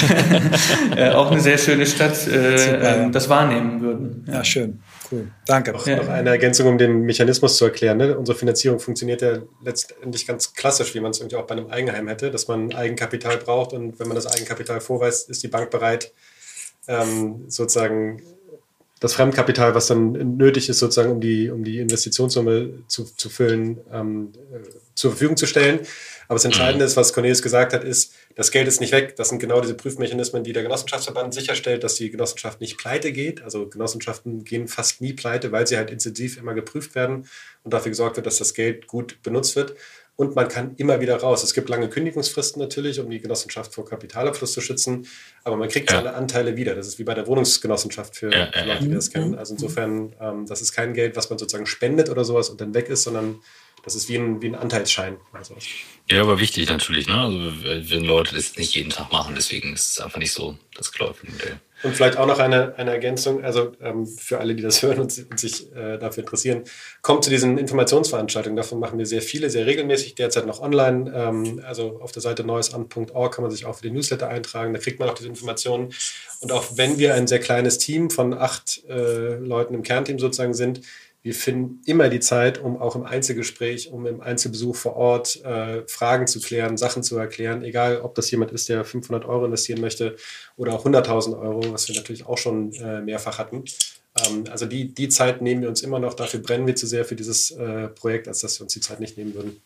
[laughs] äh, auch eine sehr schöne Stadt, äh, das wahrnehmen würden. Ja, schön. Cool. Danke. Auch ja. noch eine Ergänzung, um den Mechanismus zu erklären. Ne? Unsere Finanzierung funktioniert ja letztendlich ganz klassisch, wie man es irgendwie auch bei einem Eigenheim hätte, dass man Eigenkapital braucht und wenn man das Eigenkapital vorweist, ist die Bank bereit, ähm, sozusagen das Fremdkapital, was dann nötig ist, sozusagen, um die, um die Investitionssumme zu, zu füllen, ähm, äh, zur Verfügung zu stellen. Aber das Entscheidende ist, was Cornelius gesagt hat, ist, das Geld ist nicht weg. Das sind genau diese Prüfmechanismen, die der Genossenschaftsverband sicherstellt, dass die Genossenschaft nicht pleite geht. Also Genossenschaften gehen fast nie pleite, weil sie halt intensiv immer geprüft werden und dafür gesorgt wird, dass das Geld gut benutzt wird und man kann immer wieder raus. Es gibt lange Kündigungsfristen natürlich, um die Genossenschaft vor Kapitalabfluss zu schützen, aber man kriegt ja. seine Anteile wieder. Das ist wie bei der Wohnungsgenossenschaft für, ja, für Leute, die das kennen. Also insofern, ähm, das ist kein Geld, was man sozusagen spendet oder sowas und dann weg ist, sondern das ist wie ein, wie ein Anteilsschein. Also. Ja, aber wichtig natürlich, ne? Also wenn Leute das nicht jeden Tag machen, deswegen ist es einfach nicht so das Käufe-Modell. Und vielleicht auch noch eine, eine Ergänzung, also ähm, für alle, die das [laughs] hören und, und sich äh, dafür interessieren, kommt zu diesen Informationsveranstaltungen. Davon machen wir sehr viele, sehr regelmäßig, derzeit noch online. Ähm, also auf der Seite neuesamt.org kann man sich auch für die Newsletter eintragen, da kriegt man auch diese Informationen. Und auch wenn wir ein sehr kleines Team von acht äh, Leuten im Kernteam sozusagen sind, wir finden immer die Zeit, um auch im Einzelgespräch, um im Einzelbesuch vor Ort äh, Fragen zu klären, Sachen zu erklären, egal ob das jemand ist, der 500 Euro investieren möchte oder auch 100.000 Euro, was wir natürlich auch schon äh, mehrfach hatten. Ähm, also die, die Zeit nehmen wir uns immer noch, dafür brennen wir zu sehr für dieses äh, Projekt, als dass wir uns die Zeit nicht nehmen würden.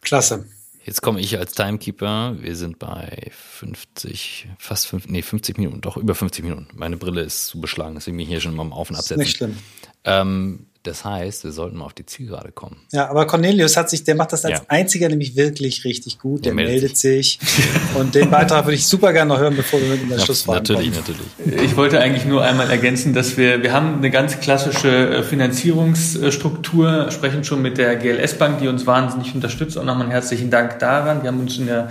Klasse. Jetzt komme ich als Timekeeper. Wir sind bei 50, fast 50, nee, 50 Minuten, doch über 50 Minuten. Meine Brille ist zu beschlagen, deswegen bin ich hier schon mal Auf- und Absetzen. Nicht schlimm. Ähm, das heißt, wir sollten mal auf die Zielgerade kommen. Ja, aber Cornelius hat sich, der macht das als ja. einziger nämlich wirklich richtig gut. Der, der meldet, meldet sich. und den Beitrag würde ich super gerne noch hören, bevor wir mit in der ja, Schlussfrage Natürlich, kommen. natürlich. Ich wollte eigentlich nur einmal ergänzen, dass wir, wir haben eine ganz klassische äh, Finanzierungsstruktur, sprechen schon mit der GLS Bank, die uns wahnsinnig unterstützt. Auch nochmal einen herzlichen Dank daran. Wir haben uns in der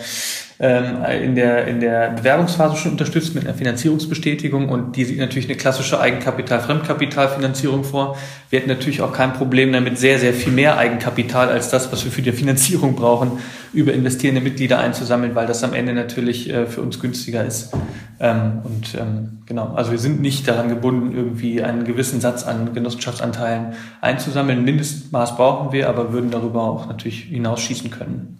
in, der, in der Bewerbungsphase schon unterstützt mit einer Finanzierungsbestätigung und die sieht natürlich eine klassische Eigenkapital-Fremdkapitalfinanzierung vor. Wir hätten natürlich auch kein Problem damit, sehr, sehr viel mehr Eigenkapital als das, was wir für die Finanzierung brauchen, über investierende Mitglieder einzusammeln, weil das am Ende natürlich äh, für uns günstiger ist. Ähm, und ähm, genau, also wir sind nicht daran gebunden, irgendwie einen gewissen Satz an Genossenschaftsanteilen einzusammeln. Mindestmaß brauchen wir, aber würden darüber auch natürlich hinausschießen können.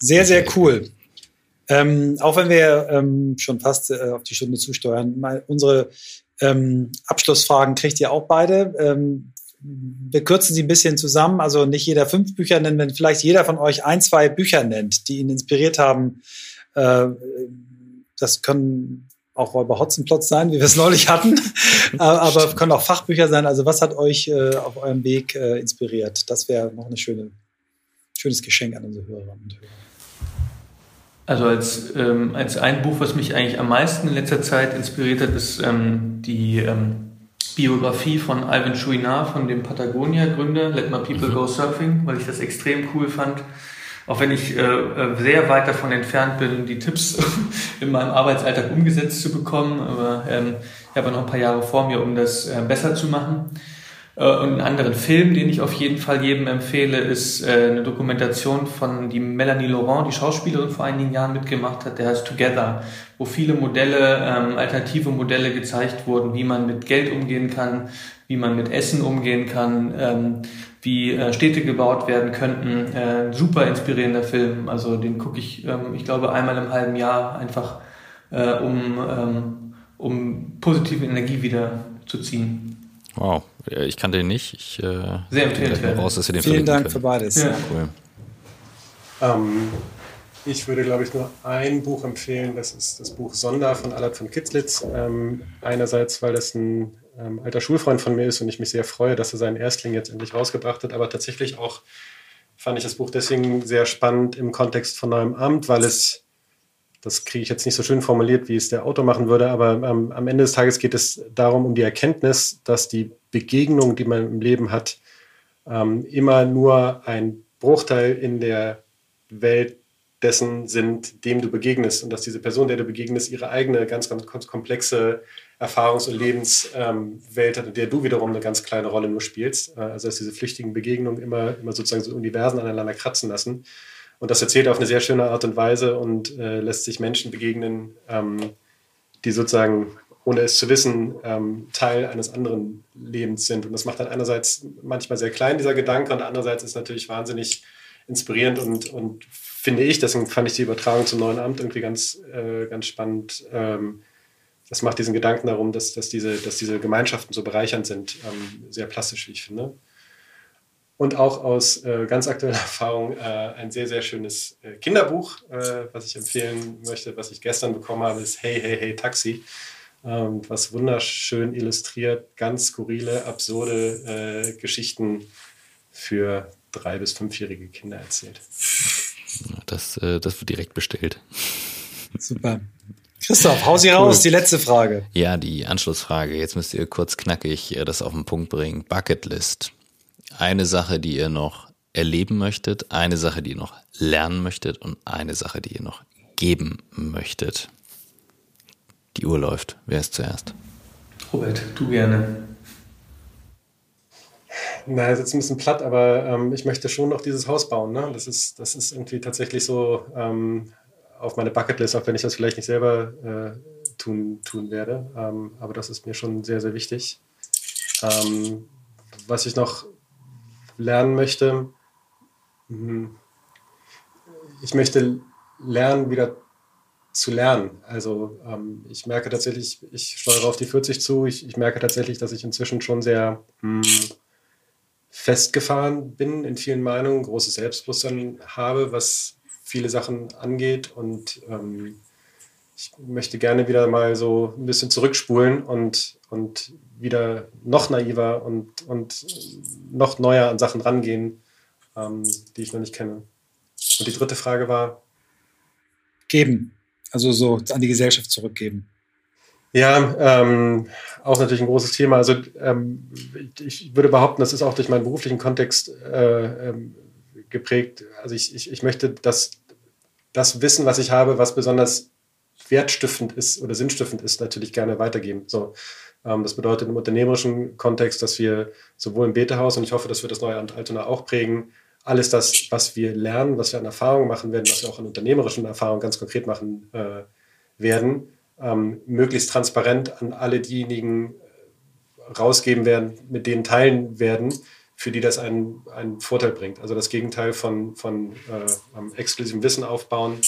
Sehr, sehr cool. Ähm, auch wenn wir ähm, schon fast äh, auf die Stunde zusteuern, mal unsere ähm, Abschlussfragen kriegt ihr auch beide. Ähm, wir kürzen sie ein bisschen zusammen, also nicht jeder fünf Bücher nennen, wenn vielleicht jeder von euch ein, zwei Bücher nennt, die ihn inspiriert haben. Äh, das können auch Räuber Hotzenplotz sein, wie wir es neulich hatten, [laughs] aber können auch Fachbücher sein. Also was hat euch äh, auf eurem Weg äh, inspiriert? Das wäre noch ein schöne, schönes Geschenk an unsere Hörerinnen und Hörer. Also als, ähm, als ein Buch, was mich eigentlich am meisten in letzter Zeit inspiriert hat, ist ähm, die ähm, Biografie von Alvin Chouinard, von dem Patagonia-Gründer, Let My People mhm. Go Surfing, weil ich das extrem cool fand. Auch wenn ich äh, äh sehr weit davon entfernt bin, die Tipps [laughs] in meinem Arbeitsalltag umgesetzt zu bekommen. Aber ähm, ich habe noch ein paar Jahre vor mir, um das äh, besser zu machen. Äh, und einen anderen Film, den ich auf jeden Fall jedem empfehle, ist äh, eine Dokumentation von die Melanie Laurent, die Schauspielerin vor einigen Jahren mitgemacht hat, der heißt Together, wo viele Modelle, ähm, alternative Modelle gezeigt wurden, wie man mit Geld umgehen kann, wie man mit Essen umgehen kann, ähm, wie äh, Städte gebaut werden könnten. Äh, super inspirierender Film, also den gucke ich, ähm, ich glaube, einmal im halben Jahr einfach, äh, um, ähm, um positive Energie wieder zu ziehen. Wow, ich kannte ihn nicht. Ich, äh, Sehr empfehlenswert. Raus, dass ihr den Vielen Dank können. für beides. Ja. Cool. Ähm, ich würde, glaube ich, nur ein Buch empfehlen. Das ist das Buch Sonder von Allard von Kitzlitz. Ähm, einerseits, weil das ein ähm, alter Schulfreund von mir ist und ich mich sehr freue, dass er seinen Erstling jetzt endlich rausgebracht hat. Aber tatsächlich auch fand ich das Buch deswegen sehr spannend im Kontext von neuem Amt, weil es das kriege ich jetzt nicht so schön formuliert, wie es der Autor machen würde, aber ähm, am Ende des Tages geht es darum, um die Erkenntnis, dass die Begegnung, die man im Leben hat, ähm, immer nur ein Bruchteil in der Welt dessen sind, dem du begegnest und dass diese Person, der du begegnest, ihre eigene ganz, ganz komplexe Erfahrungs- und Lebenswelt hat, in der du wiederum eine ganz kleine Rolle nur spielst. Äh, also dass diese flüchtigen Begegnungen immer, immer sozusagen so Universen aneinander kratzen lassen. Und das erzählt er auf eine sehr schöne Art und Weise und äh, lässt sich Menschen begegnen, ähm, die sozusagen, ohne es zu wissen, ähm, Teil eines anderen Lebens sind. Und das macht dann einerseits manchmal sehr klein, dieser Gedanke, und andererseits ist natürlich wahnsinnig inspirierend und, und finde ich, deswegen fand ich die Übertragung zum neuen Amt irgendwie ganz, äh, ganz spannend. Ähm, das macht diesen Gedanken darum, dass, dass, diese, dass diese Gemeinschaften so bereichernd sind, ähm, sehr plastisch, wie ich finde und auch aus äh, ganz aktueller [laughs] Erfahrung äh, ein sehr, sehr schönes äh, Kinderbuch, äh, was ich empfehlen möchte, was ich gestern bekommen habe, ist Hey, Hey, Hey, Taxi, ähm, was wunderschön illustriert, ganz skurrile, absurde äh, Geschichten für drei- bis fünfjährige Kinder erzählt. Das, äh, das wird direkt bestellt. Super. Christoph, hau sie cool. raus, die letzte Frage. Ja, die Anschlussfrage. Jetzt müsst ihr kurz knackig das auf den Punkt bringen. Bucketlist. Eine Sache, die ihr noch erleben möchtet, eine Sache, die ihr noch lernen möchtet und eine Sache, die ihr noch geben möchtet. Die Uhr läuft. Wer ist zuerst? Robert, du gerne. Na, ist jetzt ein bisschen platt, aber ähm, ich möchte schon noch dieses Haus bauen. Ne? Das, ist, das ist irgendwie tatsächlich so ähm, auf meine Bucketlist, auch wenn ich das vielleicht nicht selber äh, tun, tun werde. Ähm, aber das ist mir schon sehr, sehr wichtig. Ähm, was ich noch lernen möchte, hm, ich möchte lernen, wieder zu lernen. Also ähm, ich merke tatsächlich, ich steuere auf die 40 zu. Ich, ich merke tatsächlich, dass ich inzwischen schon sehr hm, festgefahren bin in vielen Meinungen, großes Selbstbewusstsein habe, was viele Sachen angeht. Und ähm, ich möchte gerne wieder mal so ein bisschen zurückspulen und, und wieder noch naiver und, und noch neuer an Sachen rangehen, ähm, die ich noch nicht kenne. Und die dritte Frage war? Geben. Also so an die Gesellschaft zurückgeben. Ja, ähm, auch natürlich ein großes Thema. Also ähm, ich würde behaupten, das ist auch durch meinen beruflichen Kontext äh, ähm, geprägt. Also ich, ich, ich möchte das, das Wissen, was ich habe, was besonders wertstiftend ist oder sinnstiftend ist, natürlich gerne weitergeben. So, ähm, das bedeutet im unternehmerischen Kontext, dass wir sowohl im Beta-Haus und ich hoffe, dass wir das neue Altona auch prägen, alles das, was wir lernen, was wir an Erfahrungen machen werden, was wir auch an unternehmerischen Erfahrungen ganz konkret machen äh, werden, ähm, möglichst transparent an alle diejenigen äh, rausgeben werden, mit denen teilen werden, für die das einen, einen Vorteil bringt. Also das Gegenteil von, von äh, exklusivem Wissen aufbauen,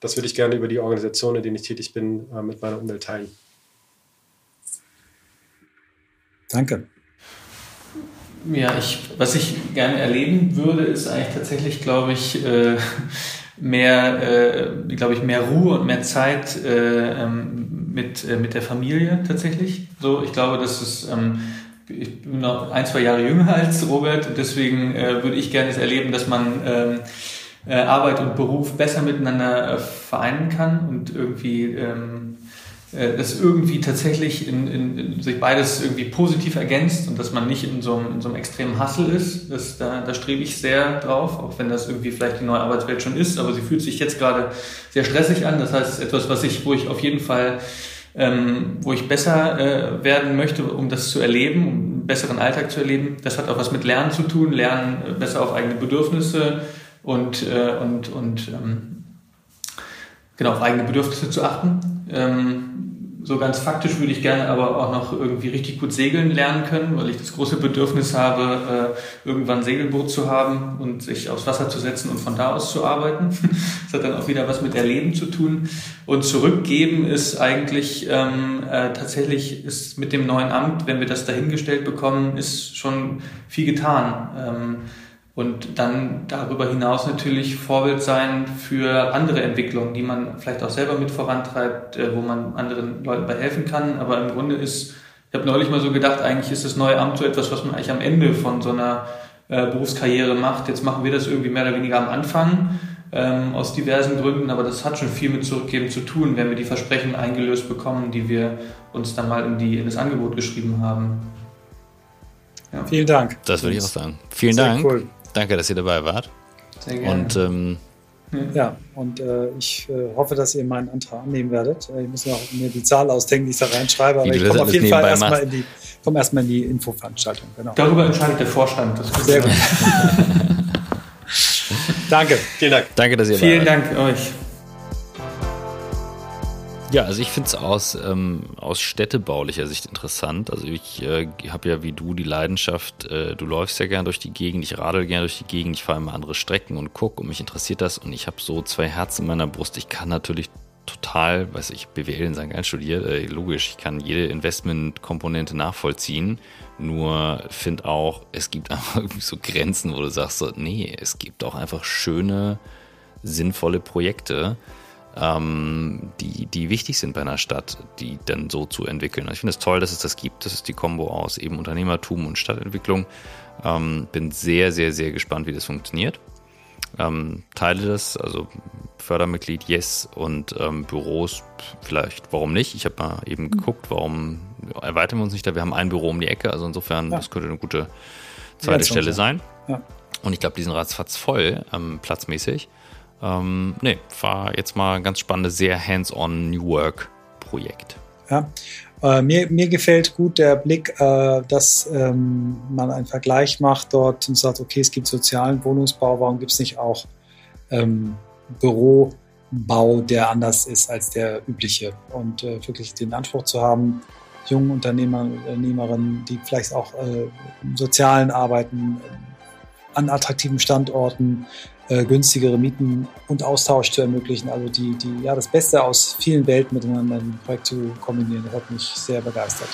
das würde ich gerne über die Organisation, in denen ich tätig bin, äh, mit meiner Umwelt teilen. Danke. Ja, ich, was ich gerne erleben würde, ist eigentlich tatsächlich, glaube ich, äh, mehr, äh, glaube ich, mehr Ruhe und mehr Zeit äh, ähm, mit, mit der Familie tatsächlich. So, ich glaube, das ist, ähm, ich bin noch ein, zwei Jahre jünger [laughs] als Robert, deswegen würde ich gerne erleben, dass man ähm, äh, Arbeit und Beruf besser miteinander äh, vereinen kann und irgendwie ähm, äh, das irgendwie tatsächlich in, in, in, sich beides irgendwie positiv ergänzt und dass man nicht in so einem, in so einem extremen Hassel ist. Das, da, da strebe ich sehr drauf, auch wenn das irgendwie vielleicht die neue Arbeitswelt schon ist, aber sie fühlt sich jetzt gerade sehr stressig an. Das heißt, etwas, was ich, wo ich auf jeden Fall, ähm, wo ich besser äh, werden möchte, um das zu erleben, um einen besseren Alltag zu erleben. Das hat auch was mit Lernen zu tun, Lernen äh, besser auf eigene Bedürfnisse und, äh, und, und ähm, genau auf eigene Bedürfnisse zu achten. Ähm, so ganz faktisch würde ich gerne aber auch noch irgendwie richtig gut segeln lernen können, weil ich das große Bedürfnis habe, äh, irgendwann ein Segelboot zu haben und sich aufs Wasser zu setzen und von da aus zu arbeiten. [laughs] Das hat dann auch wieder was mit Erleben zu tun. Und zurückgeben ist eigentlich ähm, äh, tatsächlich ist mit dem neuen Amt, wenn wir das dahingestellt bekommen, ist schon viel getan. Ähm, und dann darüber hinaus natürlich Vorbild sein für andere Entwicklungen, die man vielleicht auch selber mit vorantreibt, äh, wo man anderen Leuten bei helfen kann. Aber im Grunde ist, ich habe neulich mal so gedacht, eigentlich ist das neue Amt so etwas, was man eigentlich am Ende von so einer äh, Berufskarriere macht. Jetzt machen wir das irgendwie mehr oder weniger am Anfang ähm, aus diversen Gründen, aber das hat schon viel mit Zurückgeben zu tun, wenn wir die Versprechen eingelöst bekommen, die wir uns dann mal in, die, in das Angebot geschrieben haben. Ja. Vielen Dank. Das würde ich auch sagen. Vielen Sehr Dank. Cool. Danke, dass ihr dabei wart. Sehr gerne. Und ähm, ja, und äh, ich äh, hoffe, dass ihr meinen Antrag annehmen werdet. Äh, ich muss noch mir die Zahl ausdenken, die ich da reinschreibe, aber ich komme auf jeden Fall erstmal in die, komm erstmal in die Infoveranstaltung. Genau. Darüber entscheidet der Vorstand. Sehr gut. [laughs] Danke. Vielen Dank. Danke, dass ihr Vielen Dank euch. Ja, also ich finde es aus, ähm, aus städtebaulicher Sicht interessant. Also ich äh, habe ja wie du die Leidenschaft, äh, du läufst ja gern durch die Gegend, ich radel gern durch die Gegend, ich fahre immer andere Strecken und gucke und mich interessiert das und ich habe so zwei Herzen in meiner Brust. Ich kann natürlich total, weiß ich, BWL in St. Gallen studiert, äh, logisch, ich kann jede Investmentkomponente nachvollziehen, nur finde auch, es gibt [laughs] einfach irgendwie so Grenzen, wo du sagst so, nee, es gibt auch einfach schöne, sinnvolle Projekte ähm, die, die wichtig sind bei einer Stadt, die dann so zu entwickeln. Also ich finde es toll, dass es das gibt. Das ist die Kombo aus eben Unternehmertum und Stadtentwicklung. Ähm, bin sehr, sehr, sehr gespannt, wie das funktioniert. ähm, teile das, also Fördermitglied Yes und ähm, Büros vielleicht, warum nicht? Ich habe mal eben mhm. geguckt, warum erweitern wir uns nicht da? Wir haben ein Büro um die Ecke, also insofern, ja. das könnte eine gute zweite Stelle sein. Ja. Und ich glaube, die sind ratzfatz voll, ähm, platzmäßig. Ähm, nee, war jetzt mal ein ganz spannendes, sehr hands-on New Work-Projekt. Ja, äh, mir, mir gefällt gut der Blick, äh, dass ähm, man einen Vergleich macht dort und sagt, okay, es gibt sozialen Wohnungsbau, warum gibt es nicht auch ähm, Bürobau, der anders ist als der übliche? Und äh, wirklich den Anspruch zu haben, jungen Unternehmer, Unternehmerinnen, die vielleicht auch äh, im sozialen Arbeiten an attraktiven Standorten äh, günstigere Mieten und Austausch zu ermöglichen. Also die, die, ja, das Beste aus vielen Welten miteinander im Projekt zu kombinieren, das hat mich sehr begeistert.